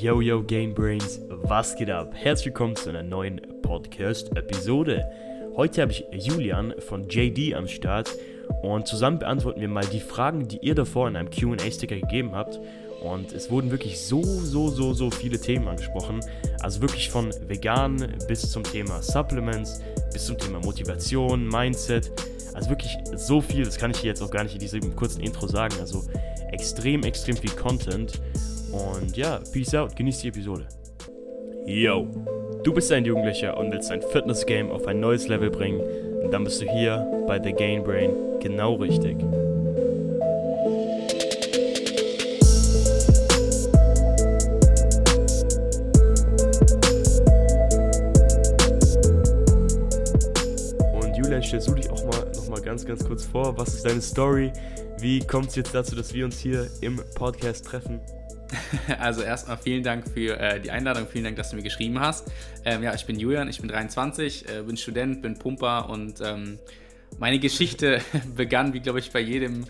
Yo, yo, Gamebrains, was geht ab? Herzlich willkommen zu einer neuen Podcast-Episode. Heute habe ich Julian von JD am Start und zusammen beantworten wir mal die Fragen, die ihr davor in einem QA-Sticker gegeben habt. Und es wurden wirklich so, so, so, so viele Themen angesprochen. Also wirklich von vegan bis zum Thema Supplements, bis zum Thema Motivation, Mindset. Also wirklich so viel, das kann ich jetzt auch gar nicht in diesem kurzen Intro sagen. Also extrem, extrem viel Content. Und ja, peace out, genießt die Episode. Yo, du bist ein Jugendlicher und willst dein Fitness-Game auf ein neues Level bringen, und dann bist du hier bei The Gain Brain genau richtig. Und Julian, stellst du dich auch mal noch mal ganz, ganz kurz vor. Was ist deine Story? Wie kommt es jetzt dazu, dass wir uns hier im Podcast treffen? Also erstmal vielen Dank für äh, die Einladung, vielen Dank, dass du mir geschrieben hast. Ähm, ja, ich bin Julian, ich bin 23, äh, bin Student, bin Pumper und ähm, meine Geschichte begann, wie glaube ich bei jedem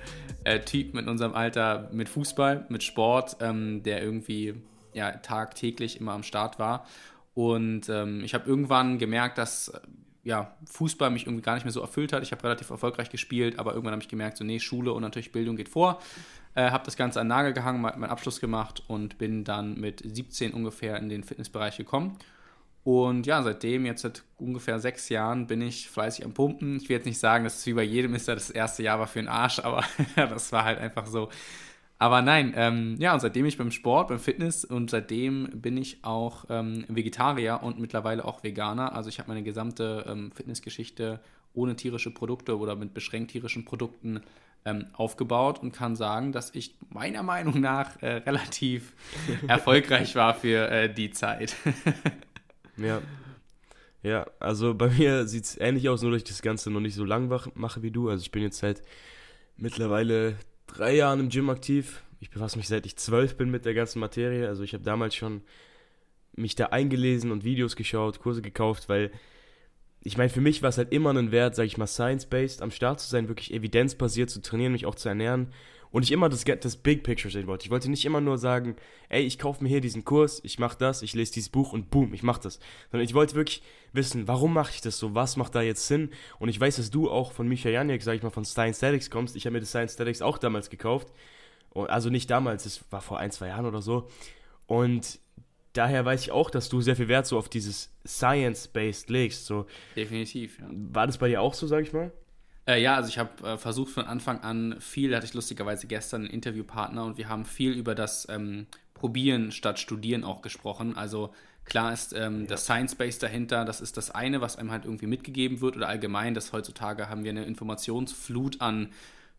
äh, Typ mit unserem Alter, mit Fußball, mit Sport, ähm, der irgendwie ja, tagtäglich immer am Start war. Und ähm, ich habe irgendwann gemerkt, dass ja, Fußball mich irgendwie gar nicht mehr so erfüllt hat. Ich habe relativ erfolgreich gespielt, aber irgendwann habe ich gemerkt, so nee, Schule und natürlich Bildung geht vor. Äh, habe das Ganze an Nagel gehangen, meinen Abschluss gemacht und bin dann mit 17 ungefähr in den Fitnessbereich gekommen. Und ja, seitdem, jetzt seit ungefähr sechs Jahren, bin ich fleißig am Pumpen. Ich will jetzt nicht sagen, dass es wie bei jedem ist, das erste Jahr war für den Arsch, aber das war halt einfach so. Aber nein, ähm, ja, und seitdem ich beim Sport, beim Fitness und seitdem bin ich auch ähm, Vegetarier und mittlerweile auch Veganer. Also ich habe meine gesamte ähm, Fitnessgeschichte ohne tierische Produkte oder mit beschränkt tierischen Produkten ähm, aufgebaut und kann sagen, dass ich meiner Meinung nach äh, relativ erfolgreich war für äh, die Zeit. ja. Ja, also bei mir sieht es ähnlich aus, nur dass ich das Ganze noch nicht so lang mache wie du. Also ich bin jetzt seit mittlerweile drei Jahren im Gym aktiv. Ich befasse mich seit ich zwölf bin mit der ganzen Materie. Also ich habe damals schon mich da eingelesen und Videos geschaut, Kurse gekauft, weil ich meine, für mich war es halt immer ein Wert, sage ich mal, science-based, am Start zu sein, wirklich evidenzbasiert zu trainieren, mich auch zu ernähren und ich immer das, das Big Picture sehen wollte. Ich wollte nicht immer nur sagen, ey, ich kaufe mir hier diesen Kurs, ich mache das, ich lese dieses Buch und boom, ich mache das. Sondern ich wollte wirklich wissen, warum mache ich das so, was macht da jetzt Sinn? Und ich weiß, dass du auch von Micha Janiak, sag ich mal, von Science Statics kommst. Ich habe mir das Science Statics auch damals gekauft. Also nicht damals, es war vor ein, zwei Jahren oder so. Und daher weiß ich auch, dass du sehr viel Wert so auf dieses Science-Based legst. So. Definitiv, ja. War das bei dir auch so, sag ich mal? Äh, ja, also ich habe äh, versucht von Anfang an viel, da hatte ich lustigerweise gestern einen Interviewpartner und wir haben viel über das ähm, Probieren statt Studieren auch gesprochen. Also klar ist ähm, ja. das Science Base dahinter, das ist das eine, was einem halt irgendwie mitgegeben wird oder allgemein, dass heutzutage haben wir eine Informationsflut an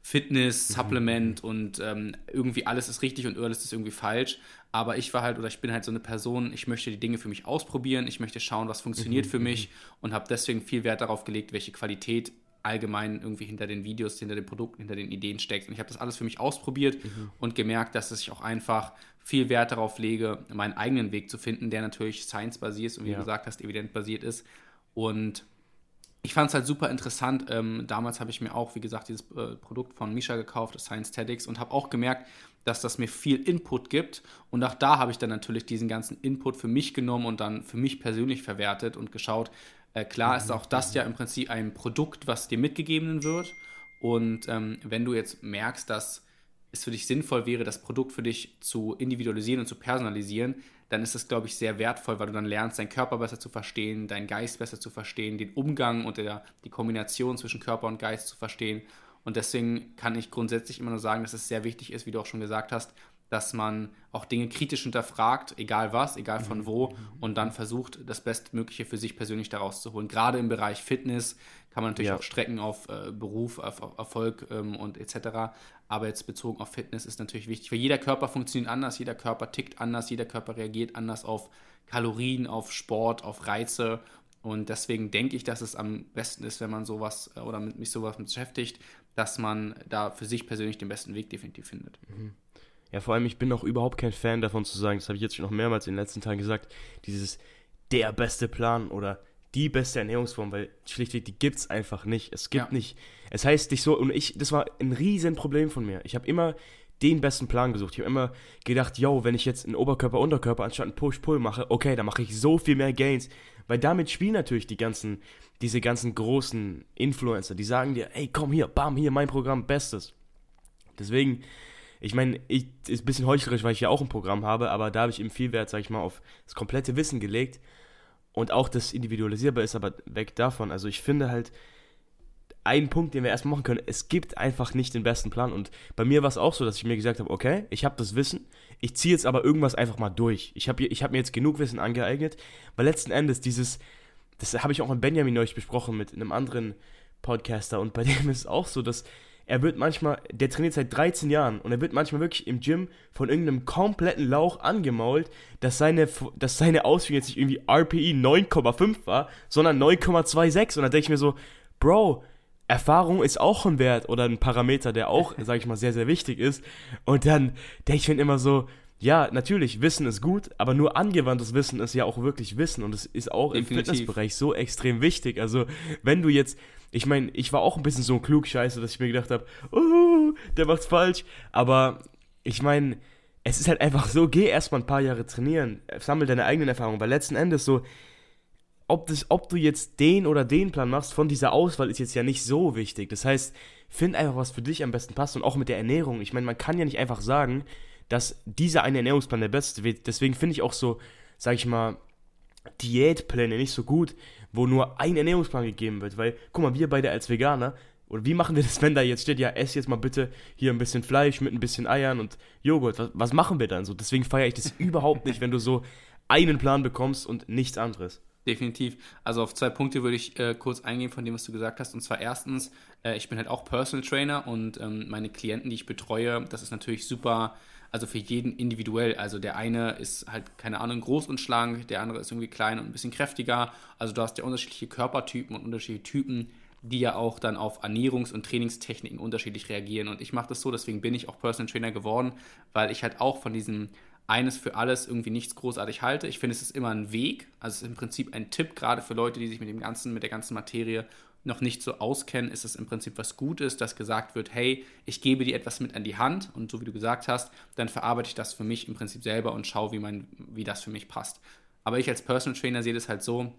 Fitness, mhm. Supplement mhm. und ähm, irgendwie alles ist richtig und alles ist irgendwie falsch. Aber ich war halt oder ich bin halt so eine Person, ich möchte die Dinge für mich ausprobieren, ich möchte schauen, was funktioniert mhm. für mich mhm. und habe deswegen viel Wert darauf gelegt, welche Qualität allgemein irgendwie hinter den Videos, hinter den Produkten, hinter den Ideen steckt. Und ich habe das alles für mich ausprobiert mhm. und gemerkt, dass ich auch einfach viel Wert darauf lege, meinen eigenen Weg zu finden, der natürlich science-basiert ist und wie ja. du gesagt hast, evident-basiert ist. Und ich fand es halt super interessant. Ähm, damals habe ich mir auch, wie gesagt, dieses äh, Produkt von Misha gekauft, das Science Tactics, und habe auch gemerkt, dass das mir viel Input gibt. Und auch da habe ich dann natürlich diesen ganzen Input für mich genommen und dann für mich persönlich verwertet und geschaut. Äh, klar ist auch das ja im Prinzip ein Produkt, was dir mitgegeben wird. Und ähm, wenn du jetzt merkst, dass es für dich sinnvoll wäre, das Produkt für dich zu individualisieren und zu personalisieren, dann ist das, glaube ich, sehr wertvoll, weil du dann lernst, deinen Körper besser zu verstehen, deinen Geist besser zu verstehen, den Umgang und der, die Kombination zwischen Körper und Geist zu verstehen. Und deswegen kann ich grundsätzlich immer nur sagen, dass es sehr wichtig ist, wie du auch schon gesagt hast, dass man auch Dinge kritisch hinterfragt, egal was, egal von wo, und dann versucht, das Bestmögliche für sich persönlich daraus zu holen. Gerade im Bereich Fitness kann man natürlich ja. auch strecken auf äh, Beruf, auf, auf Erfolg ähm, und etc. Aber jetzt bezogen auf Fitness ist natürlich wichtig, weil jeder Körper funktioniert anders, jeder Körper tickt anders, jeder Körper reagiert anders auf Kalorien, auf Sport, auf Reize. Und deswegen denke ich, dass es am besten ist, wenn man sowas äh, oder mit mich sowas beschäftigt, dass man da für sich persönlich den besten Weg definitiv findet. Mhm. Ja, vor allem, ich bin auch überhaupt kein Fan davon zu sagen, das habe ich jetzt schon noch mehrmals in den letzten Tagen gesagt, dieses der beste Plan oder die beste Ernährungsform, weil schlichtweg, die gibt es einfach nicht. Es gibt ja. nicht. Es heißt dich so, und ich, das war ein Riesenproblem von mir. Ich habe immer den besten Plan gesucht. Ich habe immer gedacht, yo, wenn ich jetzt einen Oberkörper-Unterkörper anstatt einen Push-Pull mache, okay, dann mache ich so viel mehr Gains. Weil damit spielen natürlich die ganzen, diese ganzen großen Influencer, die sagen dir, ey, komm hier, bam, hier mein Programm, bestes. Deswegen, ich meine, ich ist ein bisschen heuchlerisch, weil ich ja auch ein Programm habe, aber da habe ich eben viel Wert, sag ich mal, auf das komplette Wissen gelegt. Und auch das individualisierbar ist aber weg davon. Also ich finde halt, ein Punkt, den wir erstmal machen können, es gibt einfach nicht den besten Plan. Und bei mir war es auch so, dass ich mir gesagt habe, okay, ich habe das Wissen, ich ziehe jetzt aber irgendwas einfach mal durch. Ich habe ich hab mir jetzt genug Wissen angeeignet, weil letzten Endes dieses, das habe ich auch mit Benjamin neulich besprochen, mit einem anderen Podcaster. Und bei dem ist es auch so, dass er wird manchmal, der trainiert seit 13 Jahren und er wird manchmal wirklich im Gym von irgendeinem kompletten Lauch angemault, dass seine, dass seine Ausführung jetzt nicht irgendwie RPI 9,5 war, sondern 9,26. Und da denke ich mir so, Bro, Erfahrung ist auch ein Wert oder ein Parameter, der auch, sage ich mal, sehr, sehr wichtig ist. Und dann denke ich mir immer so, ja, natürlich, Wissen ist gut, aber nur angewandtes Wissen ist ja auch wirklich Wissen und es ist auch Definitiv. im Fitnessbereich so extrem wichtig. Also, wenn du jetzt, ich meine, ich war auch ein bisschen so ein Klugscheiße, dass ich mir gedacht habe, oh, der macht's falsch, aber ich meine, es ist halt einfach so, geh erstmal ein paar Jahre trainieren, sammel deine eigenen Erfahrungen, weil letzten Endes so, ob, das, ob du jetzt den oder den Plan machst von dieser Auswahl ist jetzt ja nicht so wichtig. Das heißt, find einfach, was für dich am besten passt und auch mit der Ernährung. Ich meine, man kann ja nicht einfach sagen, dass dieser eine Ernährungsplan der beste wird. Deswegen finde ich auch so, sag ich mal, Diätpläne nicht so gut, wo nur ein Ernährungsplan gegeben wird. Weil, guck mal, wir beide als Veganer, oder wie machen wir das, wenn da jetzt steht, ja, ess jetzt mal bitte hier ein bisschen Fleisch mit ein bisschen Eiern und Joghurt. Was, was machen wir dann so? Deswegen feiere ich das überhaupt nicht, wenn du so einen Plan bekommst und nichts anderes. Definitiv. Also auf zwei Punkte würde ich äh, kurz eingehen von dem, was du gesagt hast. Und zwar erstens, äh, ich bin halt auch Personal Trainer und ähm, meine Klienten, die ich betreue, das ist natürlich super, also für jeden individuell. Also der eine ist halt, keine Ahnung, groß und schlank, der andere ist irgendwie klein und ein bisschen kräftiger. Also du hast ja unterschiedliche Körpertypen und unterschiedliche Typen, die ja auch dann auf Ernährungs- und Trainingstechniken unterschiedlich reagieren. Und ich mache das so, deswegen bin ich auch Personal Trainer geworden, weil ich halt auch von diesem eines für alles irgendwie nichts großartig halte. Ich finde, es ist immer ein Weg. Also es ist im Prinzip ein Tipp, gerade für Leute, die sich mit dem ganzen, mit der ganzen Materie noch nicht so auskennen, ist es im Prinzip was Gutes, dass gesagt wird, hey, ich gebe dir etwas mit an die Hand und so wie du gesagt hast, dann verarbeite ich das für mich im Prinzip selber und schaue, wie, mein, wie das für mich passt. Aber ich als Personal Trainer sehe das halt so,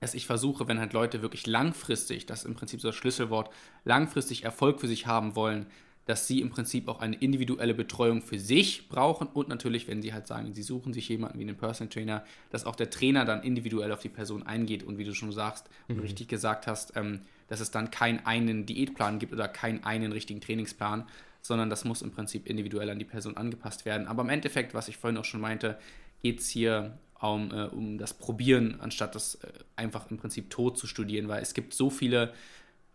dass ich versuche, wenn halt Leute wirklich langfristig, das ist im Prinzip so das Schlüsselwort, langfristig Erfolg für sich haben wollen, dass sie im Prinzip auch eine individuelle Betreuung für sich brauchen und natürlich, wenn sie halt sagen, sie suchen sich jemanden wie einen Personal Trainer, dass auch der Trainer dann individuell auf die Person eingeht und wie du schon sagst und mhm. richtig gesagt hast, ähm, dass es dann keinen einen Diätplan gibt oder keinen einen richtigen Trainingsplan, sondern das muss im Prinzip individuell an die Person angepasst werden. Aber im Endeffekt, was ich vorhin auch schon meinte, geht es hier um, äh, um das Probieren, anstatt das äh, einfach im Prinzip tot zu studieren, weil es gibt so viele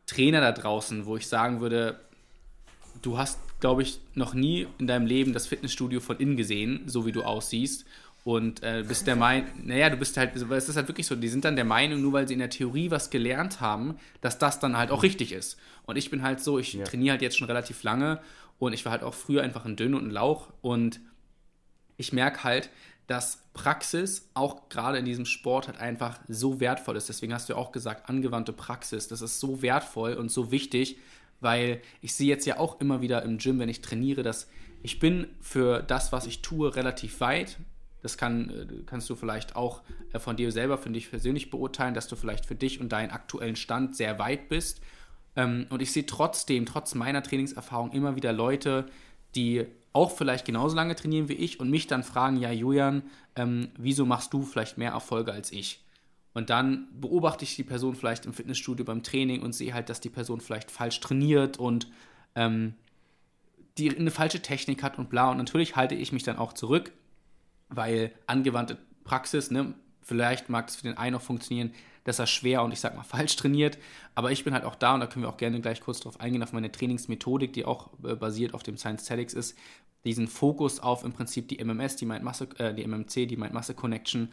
Trainer da draußen, wo ich sagen würde, du hast, glaube ich, noch nie in deinem Leben das Fitnessstudio von innen gesehen, so wie du aussiehst. Und äh, bist der Meinung, naja, du bist halt, es ist halt wirklich so, die sind dann der Meinung, nur weil sie in der Theorie was gelernt haben, dass das dann halt auch richtig ist. Und ich bin halt so, ich ja. trainiere halt jetzt schon relativ lange und ich war halt auch früher einfach ein Dünn und ein Lauch und ich merke halt, dass Praxis auch gerade in diesem Sport halt einfach so wertvoll ist. Deswegen hast du ja auch gesagt, angewandte Praxis, das ist so wertvoll und so wichtig, weil ich sehe jetzt ja auch immer wieder im Gym, wenn ich trainiere, dass ich bin für das, was ich tue, relativ weit. Das kann, äh, kannst du vielleicht auch äh, von dir selber, für dich persönlich beurteilen, dass du vielleicht für dich und deinen aktuellen Stand sehr weit bist. Ähm, und ich sehe trotzdem, trotz meiner Trainingserfahrung, immer wieder Leute, die auch vielleicht genauso lange trainieren wie ich und mich dann fragen, ja Julian, ähm, wieso machst du vielleicht mehr Erfolge als ich? Und dann beobachte ich die Person vielleicht im Fitnessstudio beim Training und sehe halt, dass die Person vielleicht falsch trainiert und ähm, die eine falsche Technik hat und bla. Und natürlich halte ich mich dann auch zurück, weil angewandte Praxis, ne, vielleicht mag es für den einen auch funktionieren, dass er schwer und ich sag mal falsch trainiert. Aber ich bin halt auch da und da können wir auch gerne gleich kurz drauf eingehen, auf meine Trainingsmethodik, die auch äh, basiert auf dem Science Statics ist. Diesen Fokus auf im Prinzip die MMS, die Mind Masse, äh, die MMC, die Mind Masse Connection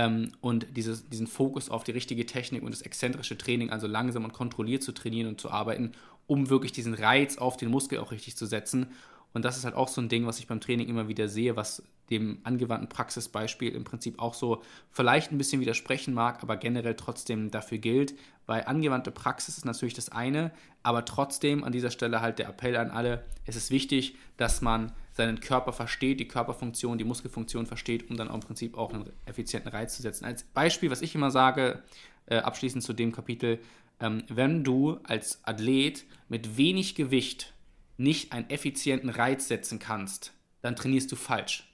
ähm, und dieses, diesen Fokus auf die richtige Technik und das exzentrische Training, also langsam und kontrolliert zu trainieren und zu arbeiten, um wirklich diesen Reiz auf den Muskel auch richtig zu setzen. Und das ist halt auch so ein Ding, was ich beim Training immer wieder sehe, was dem angewandten Praxisbeispiel im Prinzip auch so vielleicht ein bisschen widersprechen mag, aber generell trotzdem dafür gilt, weil angewandte Praxis ist natürlich das eine, aber trotzdem an dieser Stelle halt der Appell an alle, es ist wichtig, dass man seinen Körper versteht, die Körperfunktion, die Muskelfunktion versteht, um dann auch im Prinzip auch einen effizienten Reiz zu setzen. Als Beispiel, was ich immer sage, äh, abschließend zu dem Kapitel, ähm, wenn du als Athlet mit wenig Gewicht nicht einen effizienten Reiz setzen kannst, dann trainierst du falsch.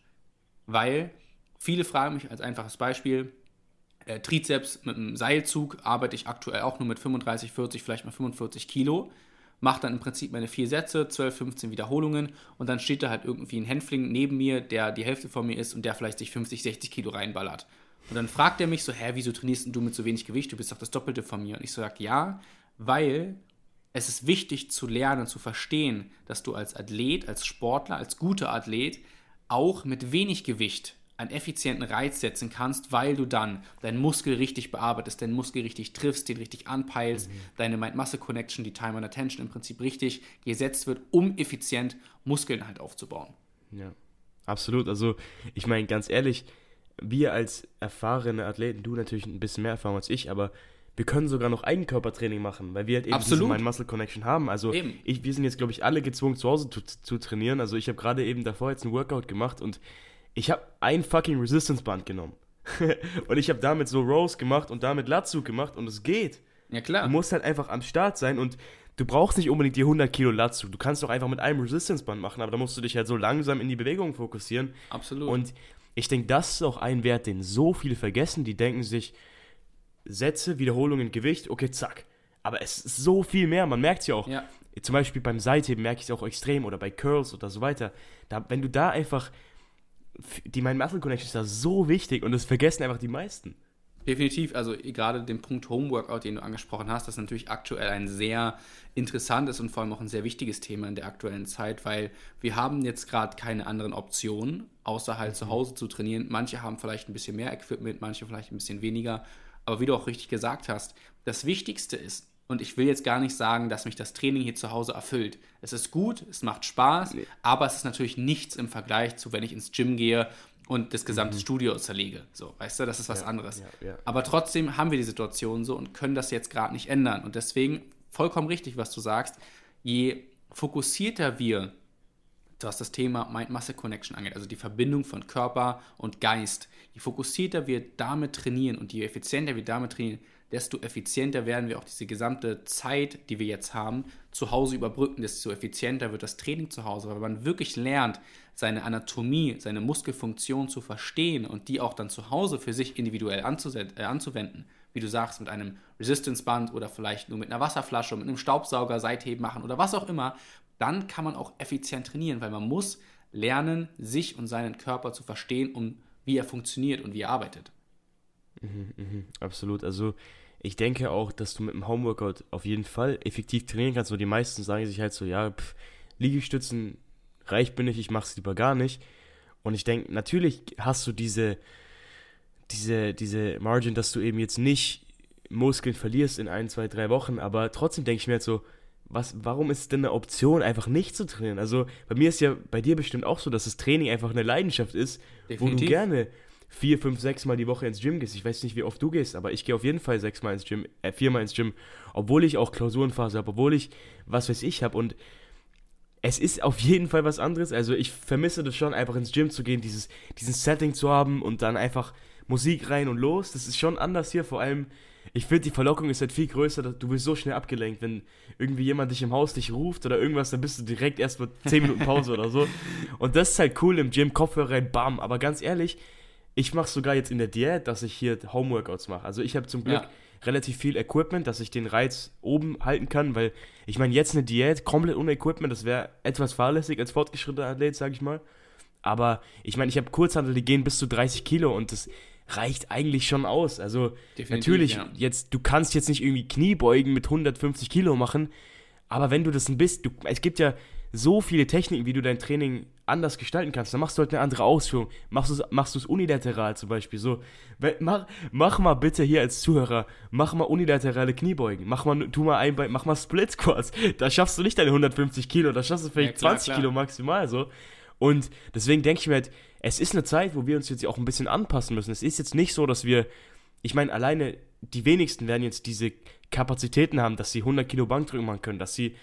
Weil viele fragen mich als einfaches Beispiel, äh, Trizeps mit einem Seilzug arbeite ich aktuell auch nur mit 35, 40, vielleicht mal 45 Kilo. Mache dann im Prinzip meine vier Sätze, 12, 15 Wiederholungen und dann steht da halt irgendwie ein Hänfling neben mir, der die Hälfte von mir ist und der vielleicht sich 50, 60 Kilo reinballert. Und dann fragt er mich so, hä, wieso trainierst du mit so wenig Gewicht? Du bist doch das Doppelte von mir. Und ich so sage, ja, weil es ist wichtig zu lernen, zu verstehen, dass du als Athlet, als Sportler, als guter Athlet auch mit wenig Gewicht einen effizienten Reiz setzen kannst, weil du dann deinen Muskel richtig bearbeitest, deinen Muskel richtig triffst, den richtig anpeilst, mhm. deine Mind-Muscle-Connection, die Time and Attention im Prinzip richtig gesetzt wird, um effizient Muskeln halt aufzubauen. Ja, absolut. Also ich meine, ganz ehrlich, wir als erfahrene Athleten, du natürlich ein bisschen mehr Erfahrung als ich, aber wir können sogar noch Eigenkörpertraining machen, weil wir halt eben Absolut. diese Mind-Muscle-Connection haben. Also ich, wir sind jetzt, glaube ich, alle gezwungen, zu Hause zu, zu trainieren. Also ich habe gerade eben davor jetzt ein Workout gemacht und ich habe ein fucking Resistance-Band genommen. und ich habe damit so Rows gemacht und damit Latzug gemacht und es geht. Ja, klar. Du musst halt einfach am Start sein und du brauchst nicht unbedingt die 100 Kilo Latzug. Du kannst doch einfach mit einem Resistance-Band machen, aber da musst du dich halt so langsam in die Bewegung fokussieren. Absolut. Und ich denke, das ist auch ein Wert, den so viele vergessen. Die denken sich, Sätze, Wiederholungen, Gewicht, okay, zack. Aber es ist so viel mehr, man merkt es ja auch. Ja. Zum Beispiel beim Seitheben merke ich es auch extrem oder bei Curls oder so weiter. Da, wenn du da einfach, die Mind-Muscle-Connection ist da so wichtig und das vergessen einfach die meisten. Definitiv, also gerade den Punkt Homeworkout, den du angesprochen hast, das ist natürlich aktuell ein sehr interessantes und vor allem auch ein sehr wichtiges Thema in der aktuellen Zeit, weil wir haben jetzt gerade keine anderen Optionen, außer halt zu mhm. Hause zu trainieren. Manche haben vielleicht ein bisschen mehr Equipment, manche vielleicht ein bisschen weniger. Aber wie du auch richtig gesagt hast, das Wichtigste ist, und ich will jetzt gar nicht sagen, dass mich das Training hier zu Hause erfüllt. Es ist gut, es macht Spaß, nee. aber es ist natürlich nichts im Vergleich zu, wenn ich ins Gym gehe und das gesamte mhm. Studio zerlege. So, weißt du, das ist was ja, anderes. Ja, ja. Aber trotzdem haben wir die Situation so und können das jetzt gerade nicht ändern. Und deswegen vollkommen richtig, was du sagst. Je fokussierter wir was das Thema Mind-Muscle-Connection angeht, also die Verbindung von Körper und Geist. Je fokussierter wir damit trainieren und je effizienter wir damit trainieren, desto effizienter werden wir auch diese gesamte Zeit, die wir jetzt haben, zu Hause überbrücken, desto effizienter wird das Training zu Hause, weil man wirklich lernt, seine Anatomie, seine Muskelfunktion zu verstehen und die auch dann zu Hause für sich individuell äh, anzuwenden. Wie du sagst, mit einem Resistance-Band oder vielleicht nur mit einer Wasserflasche, mit einem Staubsauger Seitheben machen oder was auch immer, dann kann man auch effizient trainieren, weil man muss lernen, sich und seinen Körper zu verstehen, um wie er funktioniert und wie er arbeitet. Mhm, mh, absolut. Also ich denke auch, dass du mit dem Homeworkout auf jeden Fall effektiv trainieren kannst. So die meisten sagen sich halt so, ja, pff, Liegestützen reich bin ich, ich mache es lieber gar nicht. Und ich denke, natürlich hast du diese, diese, diese Margin, dass du eben jetzt nicht Muskeln verlierst in ein, zwei, drei Wochen, aber trotzdem denke ich mir jetzt so, was, warum ist es denn eine Option, einfach nicht zu trainieren? Also bei mir ist ja bei dir bestimmt auch so, dass das Training einfach eine Leidenschaft ist, Definitiv. wo du gerne vier, fünf, sechs Mal die Woche ins Gym gehst. Ich weiß nicht, wie oft du gehst, aber ich gehe auf jeden Fall sechs Mal ins Gym, äh, viermal ins Gym, obwohl ich auch Klausurenphase habe, obwohl ich was weiß ich habe und es ist auf jeden Fall was anderes. Also ich vermisse das schon, einfach ins Gym zu gehen, dieses, diesen Setting zu haben und dann einfach Musik rein und los. Das ist schon anders hier, vor allem ich finde, die Verlockung ist halt viel größer, du bist so schnell abgelenkt, wenn irgendwie jemand dich im Haus dich ruft oder irgendwas, dann bist du direkt erst mit 10 Minuten Pause oder so. Und das ist halt cool im Gym, Kopfhörer rein, bam. Aber ganz ehrlich, ich mache sogar jetzt in der Diät, dass ich hier Homeworkouts mache. Also ich habe zum Glück ja. relativ viel Equipment, dass ich den Reiz oben halten kann, weil ich meine, jetzt eine Diät komplett ohne Equipment, das wäre etwas fahrlässig als fortgeschrittener Athlet, sage ich mal. Aber ich meine, ich habe Kurzhandel, die gehen bis zu 30 Kilo und das reicht eigentlich schon aus. Also Definitiv, natürlich, ja. jetzt, du kannst jetzt nicht irgendwie Kniebeugen mit 150 Kilo machen, aber wenn du das ein bisschen, du, es gibt ja so viele Techniken, wie du dein Training anders gestalten kannst. Dann machst du halt eine andere Ausführung. Machst du es machst unilateral zum Beispiel. So, mach, mach mal bitte hier als Zuhörer, mach mal unilaterale Kniebeugen. Mach mal, tu mal ein, mach mal Split Squats. Da schaffst du nicht deine 150 Kilo, da schaffst du vielleicht ja, klar, 20 klar. Kilo maximal so. Und deswegen denke ich mir halt, es ist eine Zeit, wo wir uns jetzt auch ein bisschen anpassen müssen. Es ist jetzt nicht so, dass wir, ich meine, alleine die wenigsten werden jetzt diese Kapazitäten haben, dass sie 100 Kilo Bankdrücken machen können, dass sie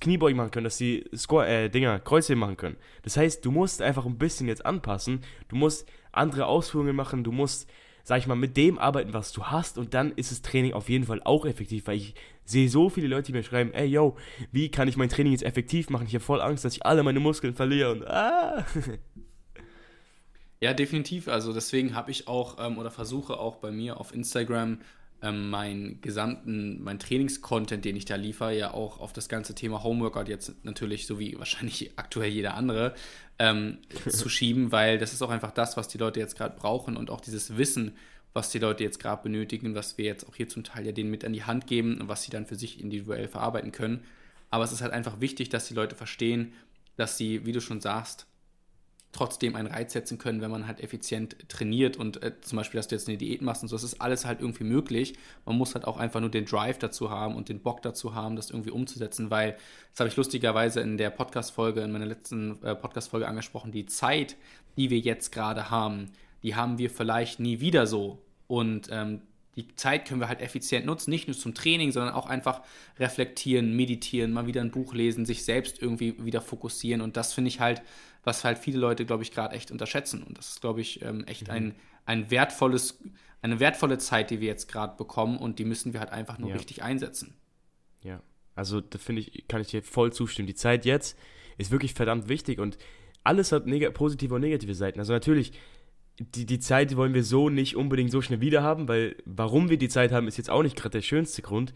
Kniebeugen machen können, dass sie Score, äh, Dinger, Kreuzheben machen können. Das heißt, du musst einfach ein bisschen jetzt anpassen, du musst andere Ausführungen machen, du musst, sag ich mal, mit dem arbeiten, was du hast und dann ist das Training auf jeden Fall auch effektiv, weil ich sehe so viele Leute, die mir schreiben, ey, yo, wie kann ich mein Training jetzt effektiv machen? Ich habe voll Angst, dass ich alle meine Muskeln verliere und ah. Ja, definitiv. Also deswegen habe ich auch ähm, oder versuche auch bei mir auf Instagram ähm, meinen gesamten, mein Trainingscontent, den ich da liefere, ja auch auf das ganze Thema Homeworkout jetzt natürlich, so wie wahrscheinlich aktuell jeder andere, ähm, zu schieben, weil das ist auch einfach das, was die Leute jetzt gerade brauchen und auch dieses Wissen, was die Leute jetzt gerade benötigen, was wir jetzt auch hier zum Teil ja denen mit an die Hand geben und was sie dann für sich individuell verarbeiten können. Aber es ist halt einfach wichtig, dass die Leute verstehen, dass sie, wie du schon sagst, trotzdem einen Reiz setzen können, wenn man halt effizient trainiert und äh, zum Beispiel, dass du jetzt eine Diät machst und so, das ist alles halt irgendwie möglich. Man muss halt auch einfach nur den Drive dazu haben und den Bock dazu haben, das irgendwie umzusetzen, weil, das habe ich lustigerweise in der Podcast-Folge, in meiner letzten äh, Podcast-Folge angesprochen, die Zeit, die wir jetzt gerade haben, die haben wir vielleicht nie wieder so. Und ähm, die Zeit können wir halt effizient nutzen, nicht nur zum Training, sondern auch einfach reflektieren, meditieren, mal wieder ein Buch lesen, sich selbst irgendwie wieder fokussieren. Und das finde ich halt was halt viele Leute, glaube ich, gerade echt unterschätzen. Und das ist, glaube ich, ähm, echt mhm. ein, ein wertvolles, eine wertvolle Zeit, die wir jetzt gerade bekommen und die müssen wir halt einfach nur ja. richtig einsetzen. Ja, also da finde ich, kann ich dir voll zustimmen. Die Zeit jetzt ist wirklich verdammt wichtig und alles hat positive und negative Seiten. Also natürlich, die, die Zeit wollen wir so nicht unbedingt so schnell wieder haben, weil warum wir die Zeit haben, ist jetzt auch nicht gerade der schönste Grund.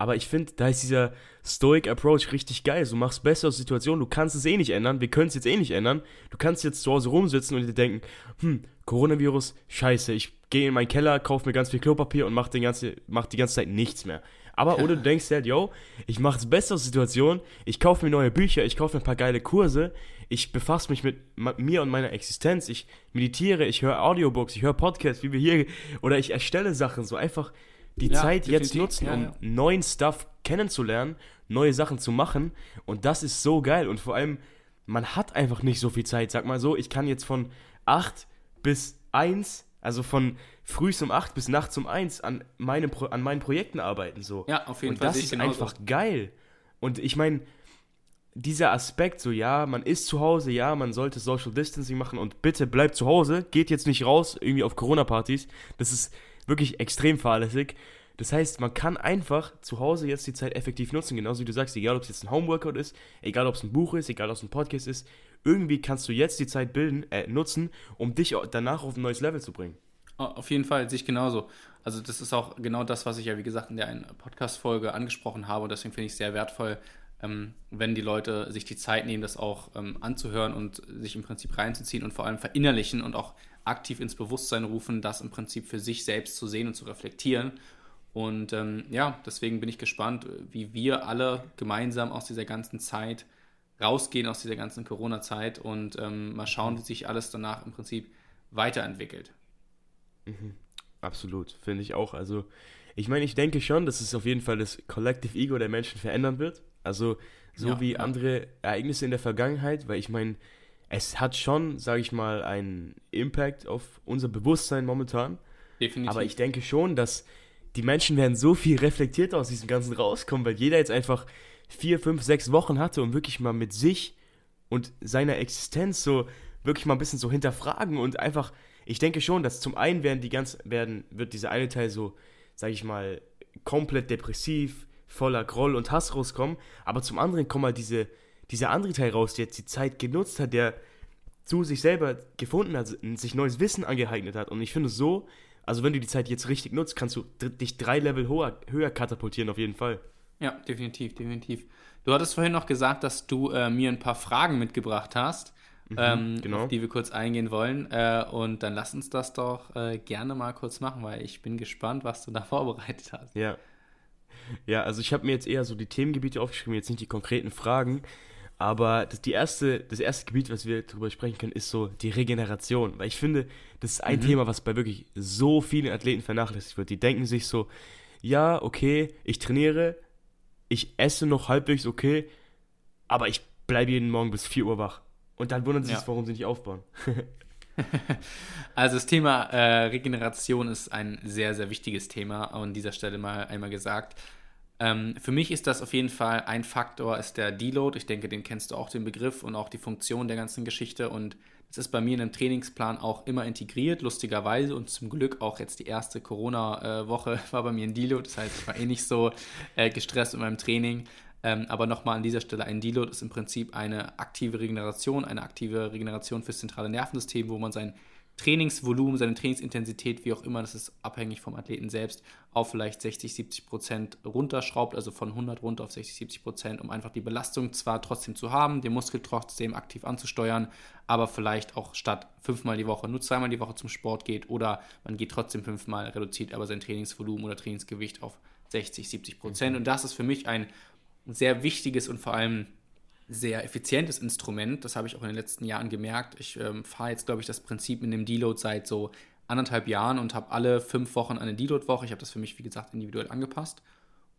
Aber ich finde, da ist dieser Stoic Approach richtig geil. Du machst bessere Situationen, du kannst es eh nicht ändern, wir können es jetzt eh nicht ändern. Du kannst jetzt zu Hause rumsitzen und dir denken, hm, Coronavirus, scheiße, ich gehe in meinen Keller, kaufe mir ganz viel Klopapier und mach, den ganze, mach die ganze Zeit nichts mehr. Aber oder du denkst halt, yo, ich mache es bessere Situationen, ich kaufe mir neue Bücher, ich kaufe mir ein paar geile Kurse, ich befasse mich mit mir und meiner Existenz, ich meditiere, ich höre Audiobooks, ich höre Podcasts, wie wir hier, oder ich erstelle Sachen, so einfach die ja, Zeit jetzt nutzen, ja, um ja. neuen Stuff kennenzulernen, neue Sachen zu machen. Und das ist so geil. Und vor allem, man hat einfach nicht so viel Zeit. Sag mal so, ich kann jetzt von 8 bis 1, also von früh um 8 bis nachts um 1 an, meinem Pro an meinen Projekten arbeiten. So. Ja, auf jeden Und Fall. Und das ist einfach geil. Und ich meine, dieser Aspekt, so ja, man ist zu Hause, ja, man sollte Social Distancing machen und bitte bleibt zu Hause, geht jetzt nicht raus, irgendwie auf Corona-Partys. Das ist wirklich extrem fahrlässig. Das heißt, man kann einfach zu Hause jetzt die Zeit effektiv nutzen, genauso wie du sagst, egal ob es jetzt ein Homeworkout ist, egal ob es ein Buch ist, egal ob es ein Podcast ist, irgendwie kannst du jetzt die Zeit bilden, äh, nutzen, um dich danach auf ein neues Level zu bringen. Auf jeden Fall, sich genauso. Also das ist auch genau das, was ich ja, wie gesagt, in der einen Podcast-Folge angesprochen habe und deswegen finde ich es sehr wertvoll, ähm, wenn die Leute sich die Zeit nehmen, das auch ähm, anzuhören und sich im Prinzip reinzuziehen und vor allem verinnerlichen und auch aktiv ins Bewusstsein rufen, das im Prinzip für sich selbst zu sehen und zu reflektieren. Und ähm, ja, deswegen bin ich gespannt, wie wir alle gemeinsam aus dieser ganzen Zeit rausgehen, aus dieser ganzen Corona-Zeit und ähm, mal schauen, wie sich alles danach im Prinzip weiterentwickelt. Mhm. Absolut, finde ich auch. Also, ich meine, ich denke schon, dass es auf jeden Fall das Collective Ego der Menschen verändern wird. Also, so ja, wie ja. andere Ereignisse in der Vergangenheit, weil ich meine, es hat schon, sage ich mal, einen Impact auf unser Bewusstsein momentan. Definitiv. Aber ich denke schon, dass die Menschen werden so viel reflektierter aus diesem Ganzen rauskommen, weil jeder jetzt einfach vier, fünf, sechs Wochen hatte, um wirklich mal mit sich und seiner Existenz so wirklich mal ein bisschen so hinterfragen und einfach, ich denke schon, dass zum einen werden die ganz, werden, wird dieser eine Teil so, sage ich mal, komplett depressiv, voller Groll und Hass rauskommen, aber zum anderen kommt mal diese dieser andere Teil raus, der jetzt die Zeit genutzt hat, der zu sich selber gefunden hat, sich neues Wissen angeeignet hat. Und ich finde so, also wenn du die Zeit jetzt richtig nutzt, kannst du dich drei Level höher, höher katapultieren auf jeden Fall. Ja, definitiv, definitiv. Du hattest vorhin noch gesagt, dass du äh, mir ein paar Fragen mitgebracht hast, mhm, ähm, genau. auf die wir kurz eingehen wollen. Äh, und dann lass uns das doch äh, gerne mal kurz machen, weil ich bin gespannt, was du da vorbereitet hast. Ja. Ja, also ich habe mir jetzt eher so die Themengebiete aufgeschrieben, jetzt nicht die konkreten Fragen. Aber das, die erste, das erste Gebiet, was wir darüber sprechen können, ist so die Regeneration. Weil ich finde, das ist ein mhm. Thema, was bei wirklich so vielen Athleten vernachlässigt wird. Die denken sich so, ja, okay, ich trainiere, ich esse noch halbwegs okay, aber ich bleibe jeden Morgen bis 4 Uhr wach. und dann wundern sie sich, warum sie nicht aufbauen. also das Thema äh, Regeneration ist ein sehr, sehr wichtiges Thema, an dieser Stelle mal einmal gesagt. Ähm, für mich ist das auf jeden Fall ein Faktor, ist der Deload. Ich denke, den kennst du auch, den Begriff und auch die Funktion der ganzen Geschichte. Und das ist bei mir in einem Trainingsplan auch immer integriert, lustigerweise. Und zum Glück auch jetzt die erste Corona-Woche war bei mir ein Deload. Das heißt, ich war eh nicht so äh, gestresst in meinem Training. Ähm, aber nochmal an dieser Stelle, ein Deload ist im Prinzip eine aktive Regeneration, eine aktive Regeneration fürs zentrale Nervensystem, wo man sein Trainingsvolumen, seine Trainingsintensität, wie auch immer, das ist abhängig vom Athleten selbst, auf vielleicht 60, 70 Prozent runterschraubt, also von 100 runter auf 60, 70 Prozent, um einfach die Belastung zwar trotzdem zu haben, den Muskel trotzdem aktiv anzusteuern, aber vielleicht auch statt fünfmal die Woche nur zweimal die Woche zum Sport geht oder man geht trotzdem fünfmal, reduziert aber sein Trainingsvolumen oder Trainingsgewicht auf 60, 70 Prozent. Und das ist für mich ein sehr wichtiges und vor allem sehr effizientes Instrument. Das habe ich auch in den letzten Jahren gemerkt. Ich ähm, fahre jetzt, glaube ich, das Prinzip mit dem Deload seit so anderthalb Jahren und habe alle fünf Wochen eine Deload-Woche. Ich habe das für mich, wie gesagt, individuell angepasst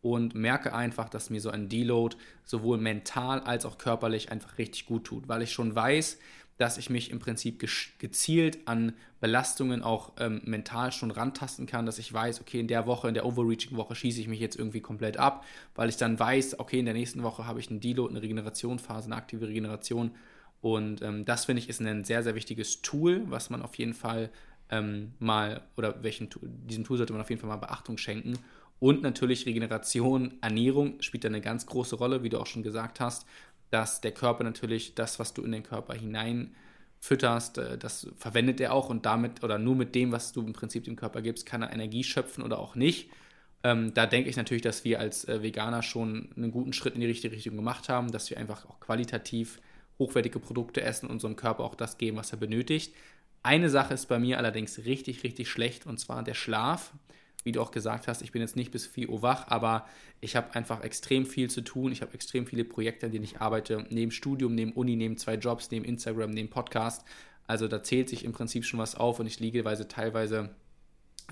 und merke einfach, dass mir so ein Deload sowohl mental als auch körperlich einfach richtig gut tut, weil ich schon weiß, dass ich mich im Prinzip gezielt an Belastungen auch ähm, mental schon rantasten kann, dass ich weiß, okay, in der Woche, in der Overreaching-Woche schieße ich mich jetzt irgendwie komplett ab, weil ich dann weiß, okay, in der nächsten Woche habe ich einen Deload, eine Regenerationsphase, eine aktive Regeneration. Und ähm, das finde ich ist ein sehr, sehr wichtiges Tool, was man auf jeden Fall ähm, mal, oder welchen, diesem Tool sollte man auf jeden Fall mal Beachtung schenken. Und natürlich Regeneration, Ernährung spielt da eine ganz große Rolle, wie du auch schon gesagt hast dass der Körper natürlich das, was du in den Körper hinein fütterst, äh, das verwendet er auch und damit oder nur mit dem, was du im Prinzip dem Körper gibst, kann er Energie schöpfen oder auch nicht. Ähm, da denke ich natürlich, dass wir als äh, Veganer schon einen guten Schritt in die richtige Richtung gemacht haben, dass wir einfach auch qualitativ hochwertige Produkte essen und unserem Körper auch das geben, was er benötigt. Eine Sache ist bei mir allerdings richtig, richtig schlecht und zwar der Schlaf wie du auch gesagt hast, ich bin jetzt nicht bis 4 Uhr wach, aber ich habe einfach extrem viel zu tun. Ich habe extrem viele Projekte, an denen ich arbeite, neben Studium, neben Uni, neben zwei Jobs, neben Instagram, neben Podcast. Also da zählt sich im Prinzip schon was auf und ich liege teilweise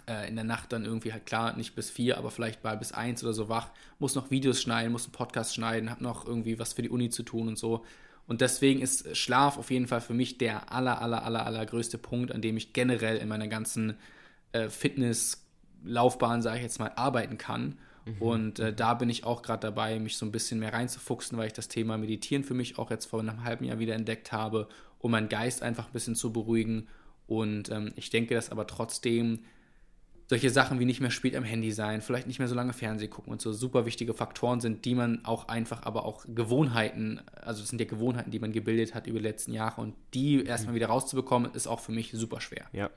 äh, in der Nacht dann irgendwie halt klar, nicht bis 4, aber vielleicht mal bis 1 oder so wach, muss noch Videos schneiden, muss einen Podcast schneiden, habe noch irgendwie was für die Uni zu tun und so. Und deswegen ist Schlaf auf jeden Fall für mich der aller, aller, aller, aller größte Punkt, an dem ich generell in meiner ganzen äh, Fitness- Laufbahn, sage ich jetzt mal, arbeiten kann. Mhm. Und äh, da bin ich auch gerade dabei, mich so ein bisschen mehr reinzufuchsen, weil ich das Thema Meditieren für mich auch jetzt vor einem halben Jahr wieder entdeckt habe, um meinen Geist einfach ein bisschen zu beruhigen. Und ähm, ich denke, dass aber trotzdem solche Sachen wie nicht mehr spät am Handy sein, vielleicht nicht mehr so lange Fernsehen gucken und so super wichtige Faktoren sind, die man auch einfach, aber auch Gewohnheiten, also das sind ja Gewohnheiten, die man gebildet hat über die letzten Jahre und die erstmal wieder rauszubekommen, ist auch für mich super schwer. Ja.